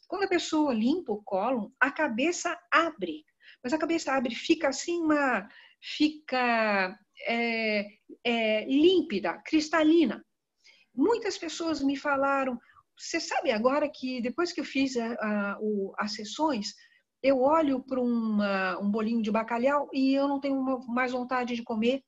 Quando a pessoa limpa o cólon, a cabeça abre, mas a cabeça abre, fica assim uma, fica é, é, límpida, cristalina. Muitas pessoas me falaram, você sabe agora que depois que eu fiz a, a, o, as sessões, eu olho para um bolinho de bacalhau e eu não tenho mais vontade de comer.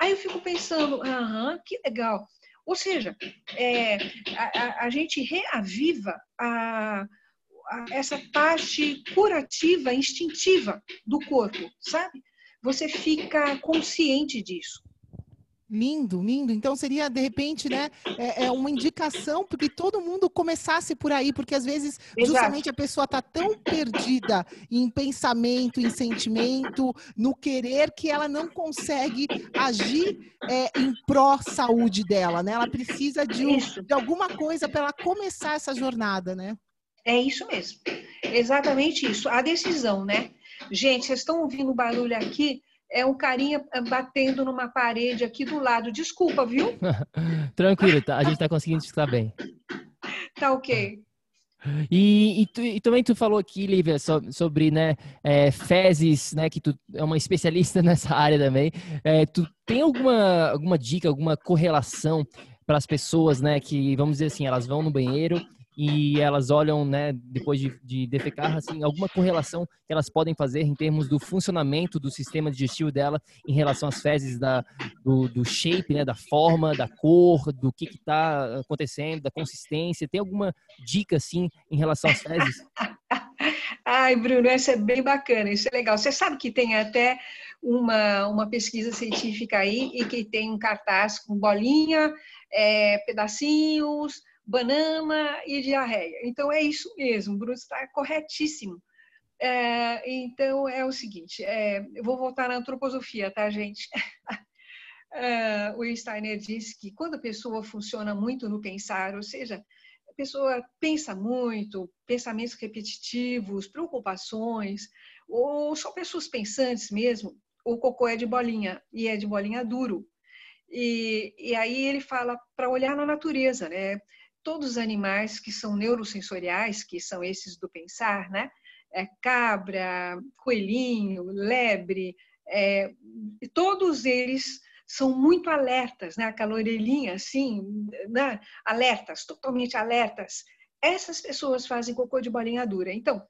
Aí eu fico pensando, aham, que legal. Ou seja, é, a, a, gente reaviva a, a, essa parte curativa, instintiva do corpo, sabe? Você fica consciente disso. Lindo, lindo. Então seria de repente, né, é, é, uma indicação para que todo mundo começasse por aí, porque às vezes Exato. justamente a pessoa está tão perdida em pensamento, em sentimento, no querer que ela não consegue agir é, em pró saúde dela, né? Ela precisa de, um, de alguma coisa para ela começar essa jornada, né? É isso mesmo. Exatamente isso. A decisão, né? Gente, vocês estão ouvindo o barulho aqui? é um carinha eh, batendo numa parede aqui do lado. Desculpa, viu? Tranquilo, tá? a gente está conseguindo escutar bem. Tá ok. E, e, tu, e, também tu falou aqui, Lívia, so, sobre né, é, fezes, né, que tu é uma especialista nessa área também. É, tu tem alguma, alguma dica, alguma correlação para as pessoas, né, que vamos dizer assim, elas vão no banheiro e elas olham, né, depois de, de defecar, assim, alguma correlação que elas podem fazer em termos do funcionamento do sistema digestivo dela em relação às fezes da, do, do shape, né, da forma, da cor, do que está acontecendo, da consistência. Tem alguma dica, assim, em relação às fezes? Ai, Bruno, essa é bem bacana, isso é legal. Você sabe que tem até uma, uma pesquisa científica aí e que tem um cartaz com bolinha, é, pedacinhos, banana e diarreia. Então é isso mesmo, Bruno está corretíssimo. É, então é o seguinte, é, eu vou voltar na antroposofia, tá, gente? é, o Steiner disse que quando a pessoa funciona muito no pensar, ou seja, a pessoa pensa muito, pensamentos repetitivos, preocupações, ou são pessoas pensantes mesmo, o cocô é de bolinha e é de bolinha duro. E, e aí ele fala para olhar na natureza, né? Todos os animais que são neurosensoriais, que são esses do pensar, né? É, cabra, coelhinho, lebre, é, todos eles são muito alertas, né? Aquela orelhinha assim, né? alertas, totalmente alertas. Essas pessoas fazem cocô de bolinha dura. Então,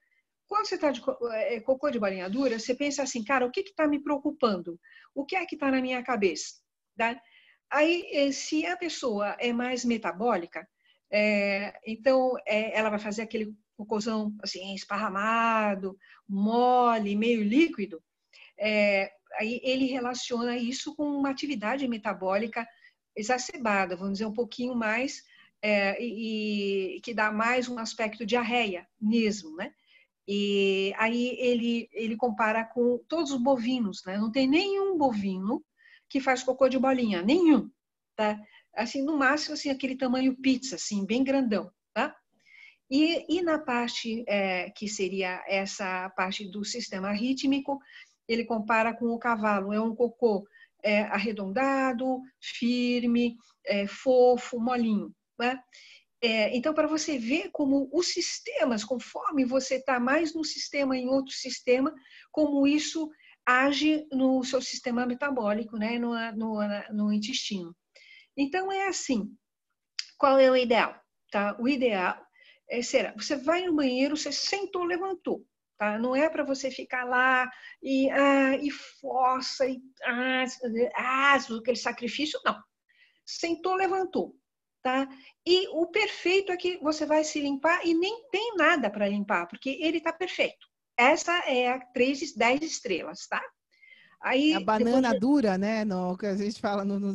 quando você está de é, cocô de bolinha dura, você pensa assim, cara, o que está me preocupando? O que é que está na minha cabeça? Tá? Aí, eh, se a pessoa é mais metabólica, é, então é, ela vai fazer aquele cocôzão assim, esparramado, mole, meio líquido. É, aí ele relaciona isso com uma atividade metabólica exacerbada, vamos dizer, um pouquinho mais, é, e, e, que dá mais um aspecto diarreia mesmo, né? E aí ele, ele compara com todos os bovinos, né? Não tem nenhum bovino que faz cocô de bolinha, nenhum, tá? Assim, no máximo, assim, aquele tamanho pizza, assim, bem grandão, tá? E, e na parte é, que seria essa parte do sistema rítmico, ele compara com o cavalo, é um cocô é, arredondado, firme, é, fofo, molinho, né? É, então, para você ver como os sistemas, conforme você está mais num sistema em outro sistema, como isso age no seu sistema metabólico, né, no, no, no intestino. Então, é assim. Qual é o ideal? Tá? O ideal é, será, você vai no banheiro, você sentou, levantou. Tá? Não é para você ficar lá e, ah, e força, e ah, ah, aquele sacrifício, não. Sentou, levantou tá? E o perfeito é que você vai se limpar e nem tem nada para limpar, porque ele está perfeito. Essa é a 3, 10 estrelas, tá? Aí, a banana depois... dura, né? No, que a gente fala, no, no,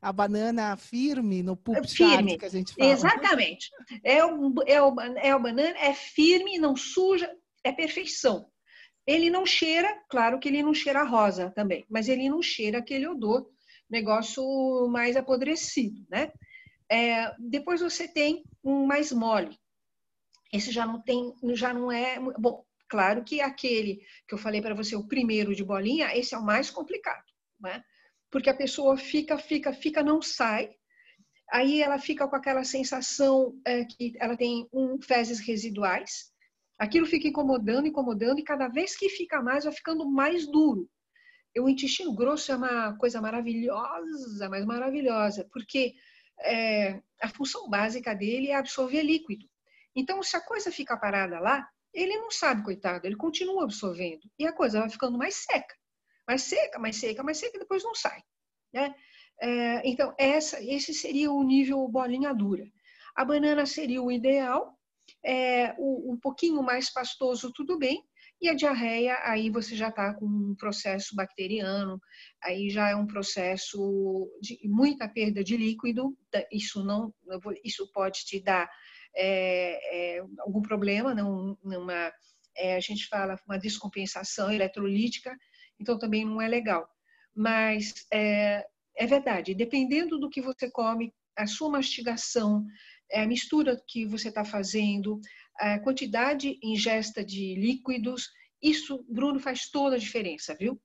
a banana firme, no pulp firme. que a gente fala. Exatamente. É o, é, o, é o banana, é firme, não suja, é perfeição. Ele não cheira, claro que ele não cheira rosa também, mas ele não cheira aquele odor, negócio mais apodrecido, né? É, depois você tem um mais mole. Esse já não tem, já não é bom. Claro que aquele que eu falei para você, o primeiro de bolinha, esse é o mais complicado, né? Porque a pessoa fica, fica, fica, não sai. Aí ela fica com aquela sensação é, que ela tem um fezes residuais. Aquilo fica incomodando, incomodando, e cada vez que fica mais, vai ficando mais duro. E o intestino grosso é uma coisa maravilhosa, mas maravilhosa, porque é, a função básica dele é absorver líquido. Então, se a coisa fica parada lá, ele não sabe, coitado, ele continua absorvendo. E a coisa vai ficando mais seca. Mais seca, mais seca, mais seca, e depois não sai. Né? É, então, essa, esse seria o nível bolinha dura. A banana seria o ideal, é, o, um pouquinho mais pastoso, tudo bem, e a diarreia, aí você já está com um processo bacteriano, aí já é um processo de muita perda de líquido, isso não, isso pode te dar é, é, algum problema, não, numa, é, a gente fala uma descompensação eletrolítica, então também não é legal. Mas é, é verdade, dependendo do que você come, a sua mastigação, é, a mistura que você está fazendo, a quantidade ingesta de líquidos, isso, Bruno, faz toda a diferença, viu?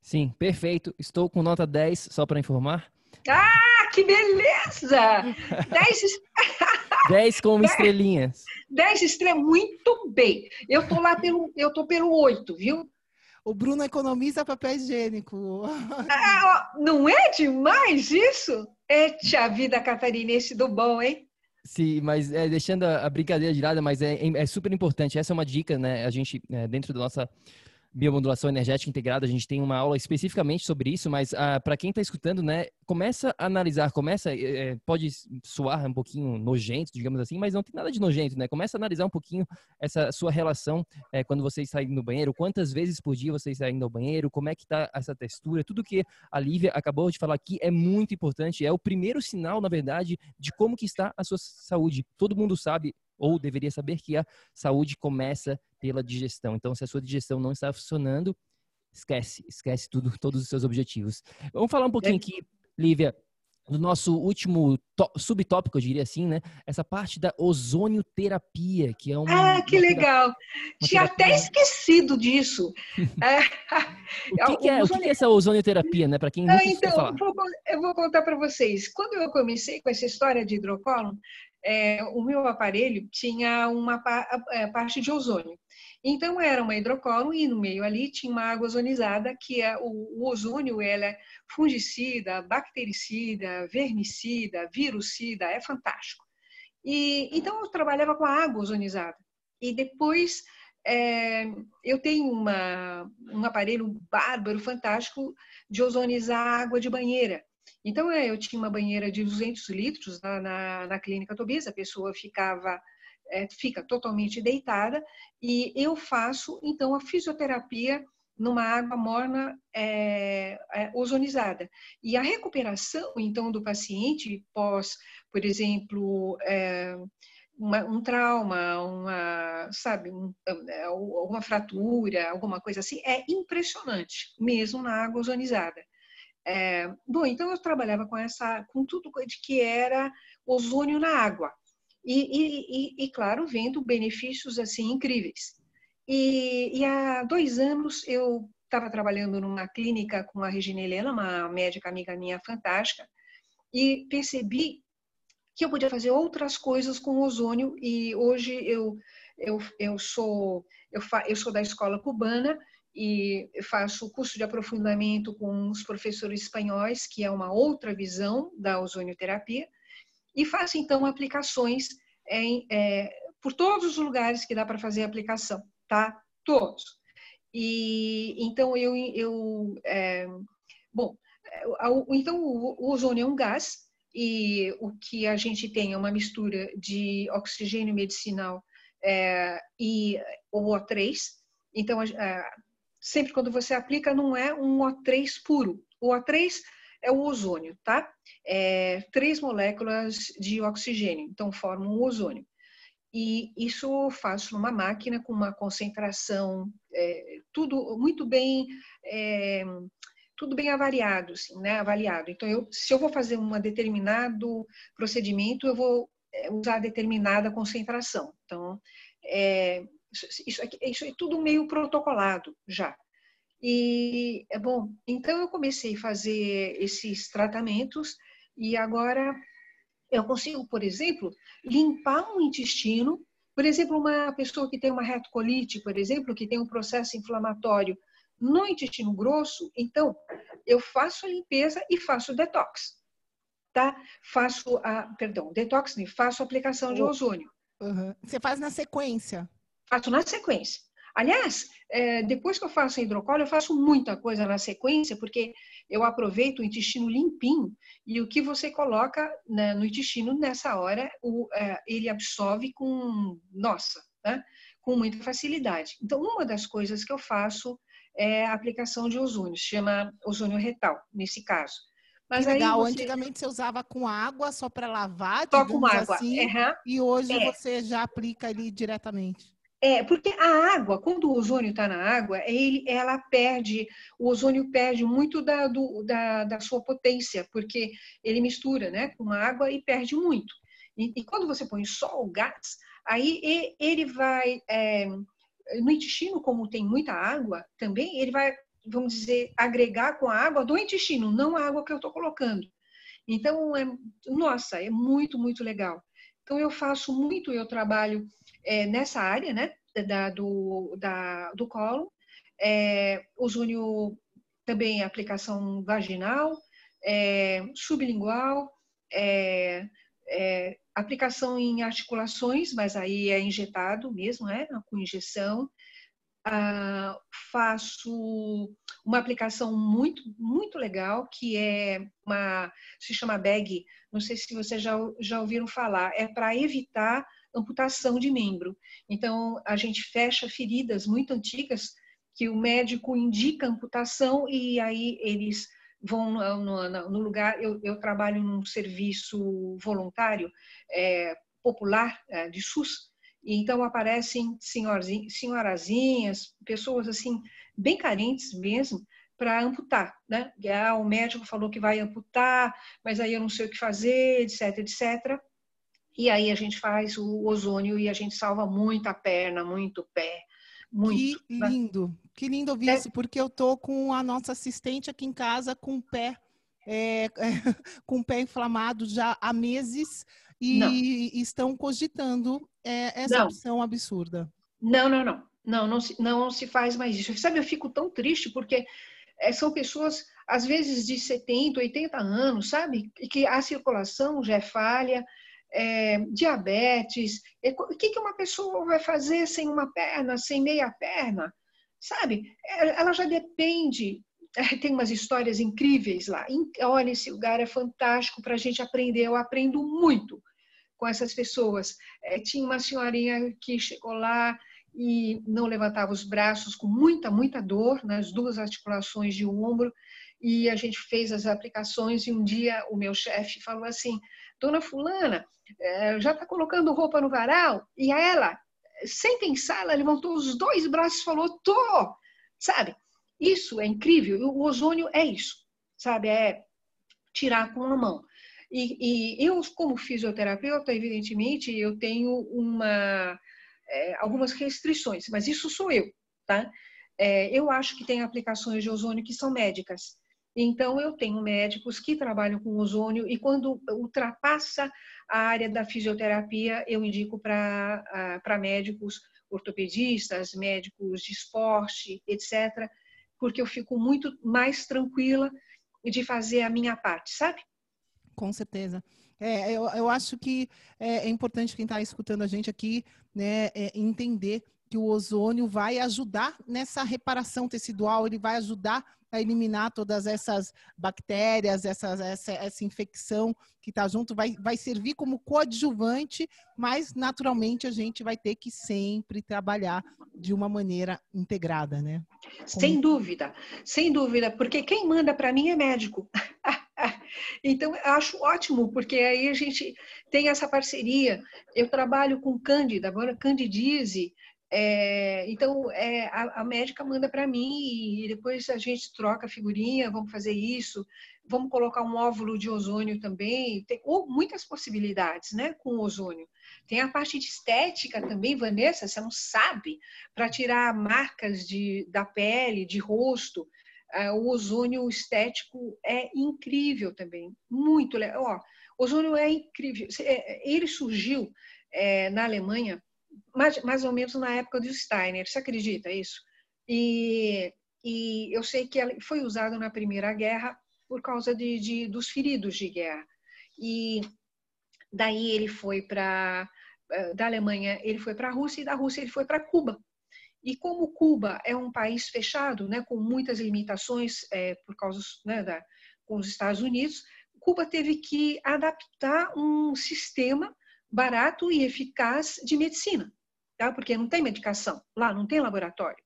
Sim, perfeito. Estou com nota 10, só para informar. Ah, que beleza! 10 10 como estrelinhas. 10 estrelas, muito bem. Eu tô lá pelo, eu tô pelo 8, viu? O Bruno economiza papel higiênico. Ah, não é demais isso? Eita vida catarinense do bom, hein? Sim, mas é, deixando a, a, brincadeira de lado, mas é, é, super importante. Essa é uma dica, né? A gente, é, dentro da nossa, biomodulação energética integrada, a gente tem uma aula especificamente sobre isso, mas ah, para quem está escutando, né, começa a analisar, começa, é, pode soar um pouquinho nojento, digamos assim, mas não tem nada de nojento, né? Começa a analisar um pouquinho essa sua relação é, quando você está indo no banheiro, quantas vezes por dia você está indo ao banheiro, como é que está essa textura, tudo que a Lívia acabou de falar aqui é muito importante, é o primeiro sinal, na verdade, de como que está a sua saúde. Todo mundo sabe ou deveria saber que a saúde começa pela digestão. Então, se a sua digestão não está funcionando, esquece, esquece tudo, todos os seus objetivos. Vamos falar um pouquinho aqui, Lívia, do nosso último subtópico, eu diria assim, né? Essa parte da ozonioterapia, que é uma. Ah, que uma legal! Tinha terapia... até esquecido disso. é. o que, que é, o que é essa ozonioterapia, né? Para quem não ah, então, falar. Vou, eu vou contar para vocês. Quando eu comecei com essa história de hidrocolo, é, o meu aparelho tinha uma é, parte de ozônio. Então era uma hidrocolo e no meio ali tinha uma água ozonizada que é o, o ozônio é fungicida, bactericida, vermicida, virucida, é fantástico. E então eu trabalhava com a água ozonizada e depois é, eu tenho uma, um aparelho bárbaro, fantástico de ozonizar água de banheira. Então, é, eu tinha uma banheira de 200 litros na, na, na clínica Tobias, a pessoa ficava, é, fica totalmente deitada, e eu faço, então, a fisioterapia numa água morna é, é, ozonizada. E a recuperação, então, do paciente pós, por exemplo, é, uma, um trauma, uma, sabe, um, é, alguma fratura, alguma coisa assim, é impressionante, mesmo na água ozonizada. É, bom, então eu trabalhava com essa, com tudo de que era ozônio na água e, e, e claro, vendo benefícios assim incríveis. E, e há dois anos eu estava trabalhando numa clínica com a Regina Helena, uma médica amiga minha fantástica, e percebi que eu podia fazer outras coisas com ozônio e hoje eu eu, eu sou eu, fa, eu sou da escola cubana e faço o curso de aprofundamento com os professores espanhóis, que é uma outra visão da ozonioterapia, e faço então aplicações em, é, por todos os lugares que dá para fazer aplicação, tá? Todos. E então eu, eu é, bom, então o, ozônio é um gás e o que a gente tem é uma mistura de oxigênio medicinal é, e o O3. Então, sempre quando você aplica, não é um O3 puro. O O3 é o ozônio, tá? É, três moléculas de oxigênio, então formam o ozônio. E isso faço numa máquina com uma concentração, é, tudo muito bem, é, tudo bem avaliado, assim, né? Avaliado. Então, eu, se eu vou fazer um determinado procedimento, eu vou é, usar determinada concentração. Então, é, isso, isso é tudo meio protocolado já. E, é bom, então eu comecei a fazer esses tratamentos e agora eu consigo, por exemplo, limpar um intestino. Por exemplo, uma pessoa que tem uma retocolite, por exemplo, que tem um processo inflamatório no intestino grosso, então eu faço a limpeza e faço detox, tá? Faço a, perdão, detox, faço a aplicação de ozônio. Uhum. Você faz na sequência? Faço na sequência. Aliás, é, depois que eu faço a hidrocolo, eu faço muita coisa na sequência, porque eu aproveito o intestino limpinho e o que você coloca né, no intestino nessa hora, é, ele absorve com, nossa, né, com muita facilidade. Então, uma das coisas que eu faço é a aplicação de ozônio, se chama ozônio retal, nesse caso. Mas legal, você... antigamente você usava com água só para lavar, só com água, assim, uhum. e hoje é. você já aplica ali diretamente. É, porque a água, quando o ozônio está na água, ele, ela perde, o ozônio perde muito da, do, da, da, sua potência, porque ele mistura né, com a água e perde muito. E, e quando você põe só o gás, aí ele vai, é, no intestino, como tem muita água também, ele vai, vamos dizer, agregar com a água do intestino, não a água que eu estou colocando. Então, é, nossa, é muito, muito legal. Então, eu faço muito, eu trabalho é, nessa área, né, da, do, da, do colo. É, ozônio também aplicação vaginal, é, sublingual, é, é, aplicação em articulações, mas aí é injetado mesmo, né, com injeção. ah, faço uma aplicação muito, muito legal, que é uma, se chama bag, não sei se vocês já, já ouviram falar, é para evitar amputação de membro. Então, a gente fecha feridas muito antigas que o médico indica amputação e aí eles vão no, no lugar. Eu, eu, trabalho num serviço voluntário é, popular é, de SUS, e então aparecem senhorazinhas, pessoas assim bem carentes mesmo, para amputar, né? Ah, o médico falou que vai amputar, mas aí eu não sei o que fazer, etc, etc. E aí a gente faz o ozônio e a gente salva muito a perna, muito pé, muito. Que né? lindo, que lindo ouvir é. isso, porque eu tô com a nossa assistente aqui em casa com o pé, é, é, com o pé inflamado já há meses e não. estão cogitando é, essa não. opção absurda. Não, não, não. Não, não se, não se faz mais isso. Sabe, eu fico tão triste porque é, são pessoas, às vezes, de 70, 80 anos, sabe? Que a circulação já é falha, é, diabetes. É, o que, que uma pessoa vai fazer sem uma perna, sem meia perna? Sabe? Ela já depende. É, tem umas histórias incríveis lá. Olha, esse lugar é fantástico para a gente aprender. Eu aprendo muito com essas pessoas. É, tinha uma senhorinha que chegou lá e não levantava os braços com muita, muita dor nas duas articulações de ombro. E a gente fez as aplicações e um dia o meu chefe falou assim, Dona Fulana, é, já está colocando roupa no varal? E ela, sem pensar, ela levantou os dois braços e falou, tô! Sabe? Isso é incrível. O ozônio é isso, sabe? É tirar com a mão. E, e eu, como fisioterapeuta, evidentemente, eu tenho uma, é, algumas restrições, mas isso sou eu, tá? É, eu acho que tem aplicações de ozônio que são médicas. Então, eu tenho médicos que trabalham com ozônio e quando ultrapassa a área da fisioterapia, eu indico para médicos ortopedistas, médicos de esporte, etc., porque eu fico muito mais tranquila de fazer a minha parte, sabe? Com certeza. É, eu, eu acho que é, é importante quem está escutando a gente aqui né, é entender que o ozônio vai ajudar nessa reparação tecidual, ele vai ajudar a eliminar todas essas bactérias, essas, essa, essa infecção que está junto, vai, vai servir como coadjuvante, mas naturalmente a gente vai ter que sempre trabalhar de uma maneira integrada, né? Como... Sem dúvida, sem dúvida, porque quem manda para mim é médico. então, acho ótimo, porque aí a gente tem essa parceria. Eu trabalho com Cândida, agora Candidise, é, então, é, a, a, médica manda para mim e depois a gente troca figurinha, vamos fazer isso, vamos colocar um óvulo de ozônio também, tem ou, muitas possibilidades né, com ozônio. Tem a parte de estética também, Vanessa, você não sabe, para tirar marcas de, da pele, de rosto, é, o ozônio estético é incrível também, muito legal. Ó, ozônio é incrível, é, ele surgiu é, na Alemanha mais, mais ou menos na época do Steiner, você acredita isso? E, e eu sei que ele foi usado na Primeira Guerra por causa de, de dos feridos de guerra. E daí ele foi para eh, da Alemanha ele foi para a Rússia e da Rússia ele foi para Cuba. E como Cuba é um país fechado, né, com muitas limitações é, por causa né, da, com os Estados Unidos, Cuba teve que adaptar um sistema barato e eficaz de medicina, tá? porque não tem medicação lá, não tem laboratório.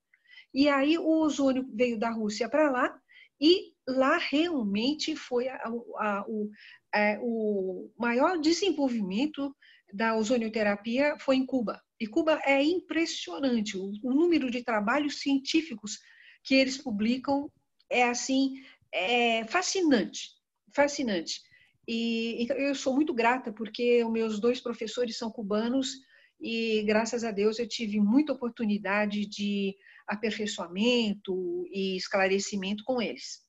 E aí o ozônio veio da Rússia para lá e lá realmente foi a, a, o, é, o maior desenvolvimento da ozonioterapia foi em Cuba. E Cuba é impressionante, o, o número de trabalhos científicos que eles publicam é assim, é fascinante, fascinante. E então, eu sou muito grata porque os meus dois professores são cubanos e graças a Deus eu tive muita oportunidade de aperfeiçoamento e esclarecimento com eles.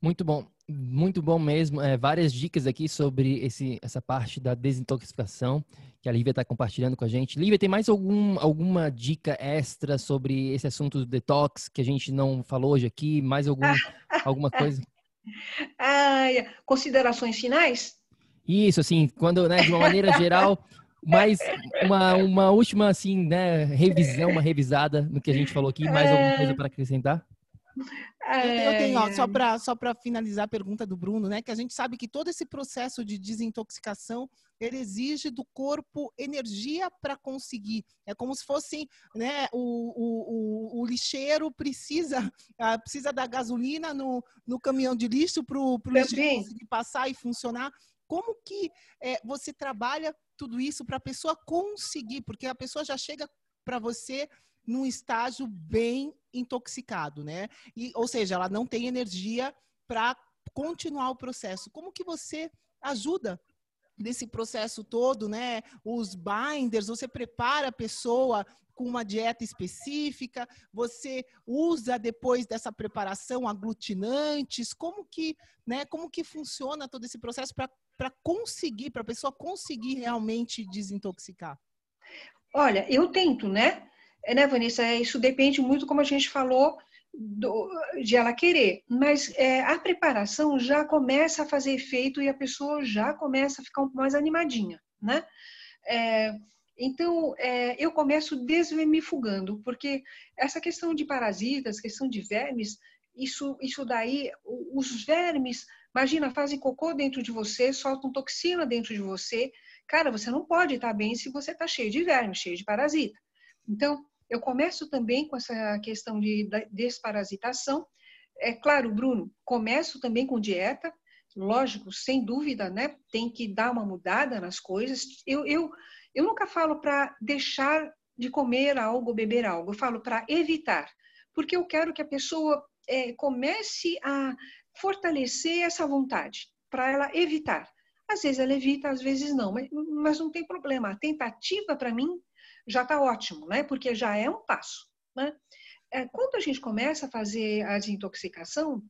Muito bom, muito bom mesmo. É, várias dicas aqui sobre esse, essa parte da desintoxicação que a Lívia está compartilhando com a gente. Lívia, tem mais algum, alguma dica extra sobre esse assunto do detox que a gente não falou hoje aqui? Mais algum, alguma coisa? Ai, considerações finais? Isso, assim, quando, né, de uma maneira geral, mais uma, uma última, assim, né, revisão, uma revisada no que a gente falou aqui. Mais alguma coisa para acrescentar? Eu tenho, ó, só para só finalizar a pergunta do Bruno, né? Que a gente sabe que todo esse processo de desintoxicação ele exige do corpo energia para conseguir. É como se fosse, né? O, o, o, o lixeiro precisa uh, precisa da gasolina no, no caminhão de lixo para o lixeiro conseguir passar e funcionar. Como que é, você trabalha tudo isso para a pessoa conseguir? Porque a pessoa já chega para você num estágio bem intoxicado, né? E, ou seja, ela não tem energia para continuar o processo. Como que você ajuda nesse processo todo, né? Os binders, você prepara a pessoa com uma dieta específica, você usa depois dessa preparação aglutinantes, como que, né, como que funciona todo esse processo para conseguir, para a pessoa conseguir realmente desintoxicar? Olha, eu tento, né? É, né, Vanessa? É, isso depende muito, como a gente falou, do, de ela querer. Mas é, a preparação já começa a fazer efeito e a pessoa já começa a ficar um mais animadinha, né? É, então, é, eu começo desvermifugando, porque essa questão de parasitas, questão de vermes, isso, isso daí, os vermes, imagina, fazem cocô dentro de você, soltam toxina dentro de você. Cara, você não pode estar bem se você está cheio de vermes, cheio de parasita. Então, eu começo também com essa questão de desparasitação. É claro, Bruno, começo também com dieta, lógico, sem dúvida, né? Tem que dar uma mudada nas coisas. Eu, eu, eu nunca falo para deixar de comer algo, beber algo, eu falo para evitar, porque eu quero que a pessoa é, comece a fortalecer essa vontade, para ela evitar. Às vezes ela evita, às vezes não, mas, mas não tem problema. A tentativa, para mim, já está ótimo, né? Porque já é um passo, né? É, quando a gente começa a fazer a desintoxicação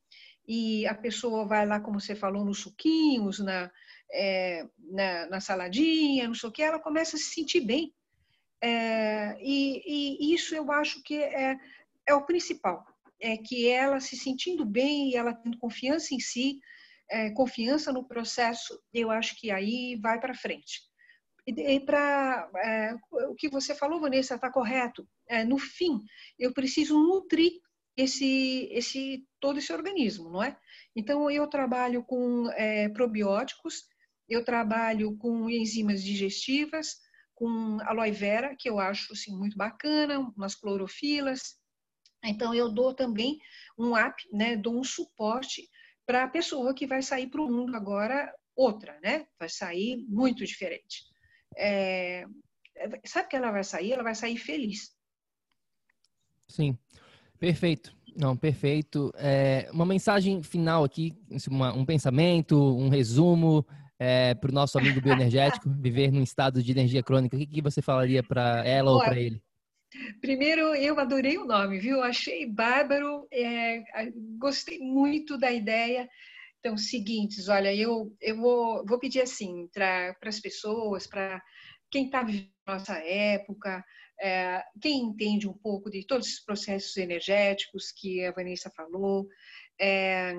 e a pessoa vai lá, como você falou, nos suquinhos, na, é, na, na, saladinha, não sei o que, ela começa a se sentir bem. É, e, e, isso eu acho que é, é o principal, é que ela se sentindo bem e ela tendo confiança em si, é, confiança no processo, eu acho que aí vai para frente. E para é, o que você falou, Vanessa, está correto. É, no fim, eu preciso nutrir esse, esse todo esse organismo, não é? Então eu trabalho com é, probióticos, eu trabalho com enzimas digestivas, com aloe vera, que eu acho assim, muito bacana, umas clorofilas. Então eu dou também um up, né? Dou um suporte para a pessoa que vai sair para o mundo agora outra, né? Vai sair muito diferente é, sabe que ela vai sair? Ela vai sair feliz. Sim, perfeito. Não, perfeito. É, uma mensagem final aqui, uma, um pensamento, um resumo é, para o nosso amigo bioenergético viver num estado de energia crônica. O que, que você falaria para ela ou para ele? Primeiro, eu adorei o nome, viu? Achei bárbaro, é, gostei muito da ideia. Então, seguintes, olha, eu, eu vou, vou pedir assim para as pessoas, para quem está vivendo nossa época, é, quem entende um pouco de todos esses processos energéticos que a Vanessa falou, é,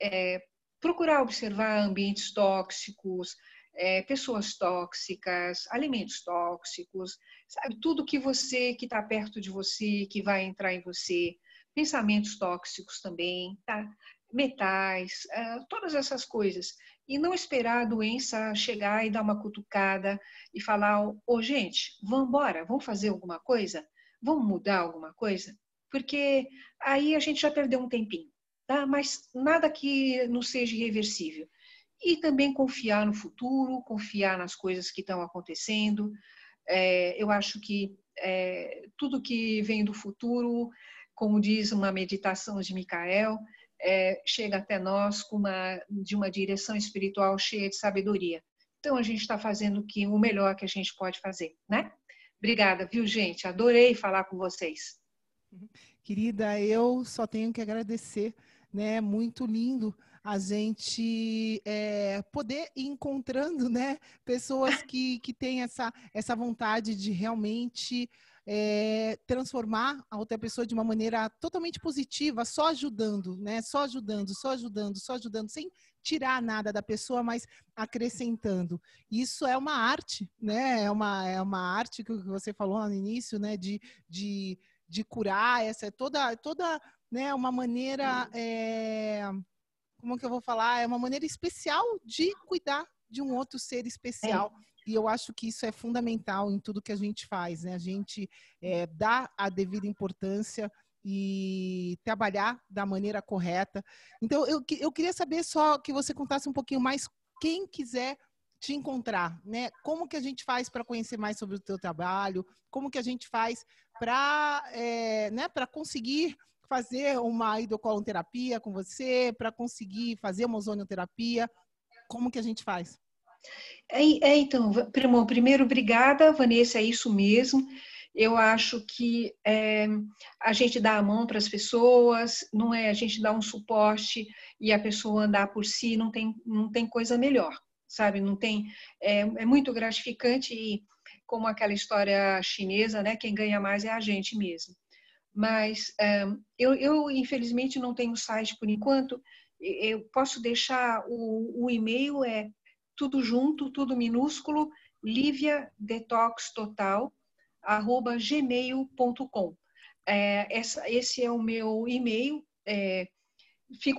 é, procurar observar ambientes tóxicos, é, pessoas tóxicas, alimentos tóxicos, sabe, tudo que você, que está perto de você, que vai entrar em você, pensamentos tóxicos também, tá? Metais, é, todas essas coisas. E não esperar a doença chegar e dar uma cutucada e falar, ô oh, gente, vamos embora, vamos fazer alguma coisa? Vamos mudar alguma coisa? Porque aí a gente já perdeu um tempinho, tá? Mas nada que não seja irreversível. E também confiar no futuro, confiar nas coisas que estão acontecendo. É, eu acho que é, tudo que vem do futuro, como diz uma meditação de Micael, é, chega até nós com uma, de uma direção espiritual cheia de sabedoria. Então, a gente está fazendo que, o melhor que a gente pode fazer, né? Obrigada, viu, gente? Adorei falar com vocês. Querida, eu só tenho que agradecer, né? Muito lindo a gente é, poder ir encontrando, né? Pessoas que, que têm essa, essa vontade de realmente é, transformar a outra pessoa de uma maneira totalmente positiva, só ajudando, né? Só ajudando, só ajudando, só ajudando, sem tirar nada da pessoa, mas acrescentando. Isso é uma arte, né? É uma, é uma arte que você falou no início, né? De, de, de curar, essa é toda, toda né? uma maneira. É, como que eu vou falar? É uma maneira especial de cuidar de um outro ser especial. É. E eu acho que isso é fundamental em tudo que a gente faz, né? A gente é, dá a devida importância e trabalhar da maneira correta. Então, eu, eu queria saber só que você contasse um pouquinho mais quem quiser te encontrar, né? Como que a gente faz para conhecer mais sobre o teu trabalho? Como que a gente faz para, é, né, conseguir fazer uma hidrocolonterapia com você, para conseguir fazer uma ozonioterapia? Como que a gente faz? É, é, então, primo, primeiro, obrigada, Vanessa, é isso mesmo. Eu acho que é, a gente dá a mão para as pessoas, não é a gente dá um suporte e a pessoa andar por si, não tem, não tem coisa melhor, sabe? Não tem, é, é muito gratificante e como aquela história chinesa, né? Quem ganha mais é a gente mesmo. Mas é, eu, eu, infelizmente, não tenho site por enquanto. Eu posso deixar o, o e-mail é tudo junto, tudo minúsculo, liviadetoxtotal@gmail.com. É, esse é o meu e-mail. É,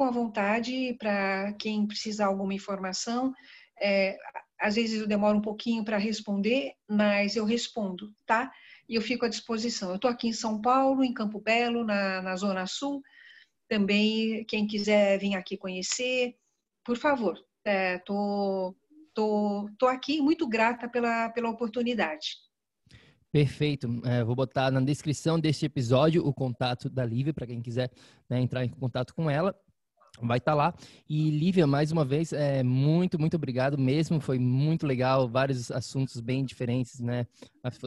à vontade para quem precisar alguma informação. É, às vezes eu demoro um pouquinho para responder, mas eu respondo, tá? E eu fico à disposição. Eu estou aqui em São Paulo, em Campo Belo, na, na Zona Sul. Também, quem quiser vir aqui conhecer, por favor, estou tô, tô aqui muito grata pela, pela oportunidade. Perfeito. É, vou botar na descrição deste episódio o contato da Lívia, para quem quiser né, entrar em contato com ela. Vai estar tá lá. E Lívia, mais uma vez, é, muito, muito obrigado mesmo. Foi muito legal. Vários assuntos bem diferentes, né?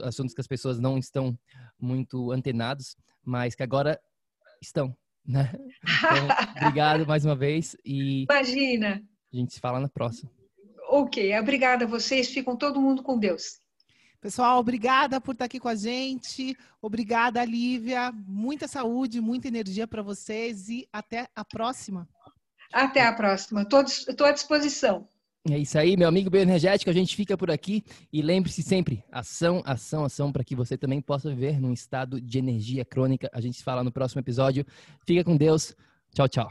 Assuntos que as pessoas não estão muito antenados, mas que agora estão, né? Então, obrigado mais uma vez. E Imagina! A gente se fala na próxima. Ok, obrigada a vocês. Ficam todo mundo com Deus. Pessoal, obrigada por estar aqui com a gente. Obrigada, Lívia. Muita saúde, muita energia para vocês e até a próxima. Até a próxima. Estou à disposição. É isso aí, meu amigo bioenergético. A gente fica por aqui e lembre-se sempre: ação, ação, ação, para que você também possa viver num estado de energia crônica. A gente se fala no próximo episódio. Fica com Deus. Tchau, tchau.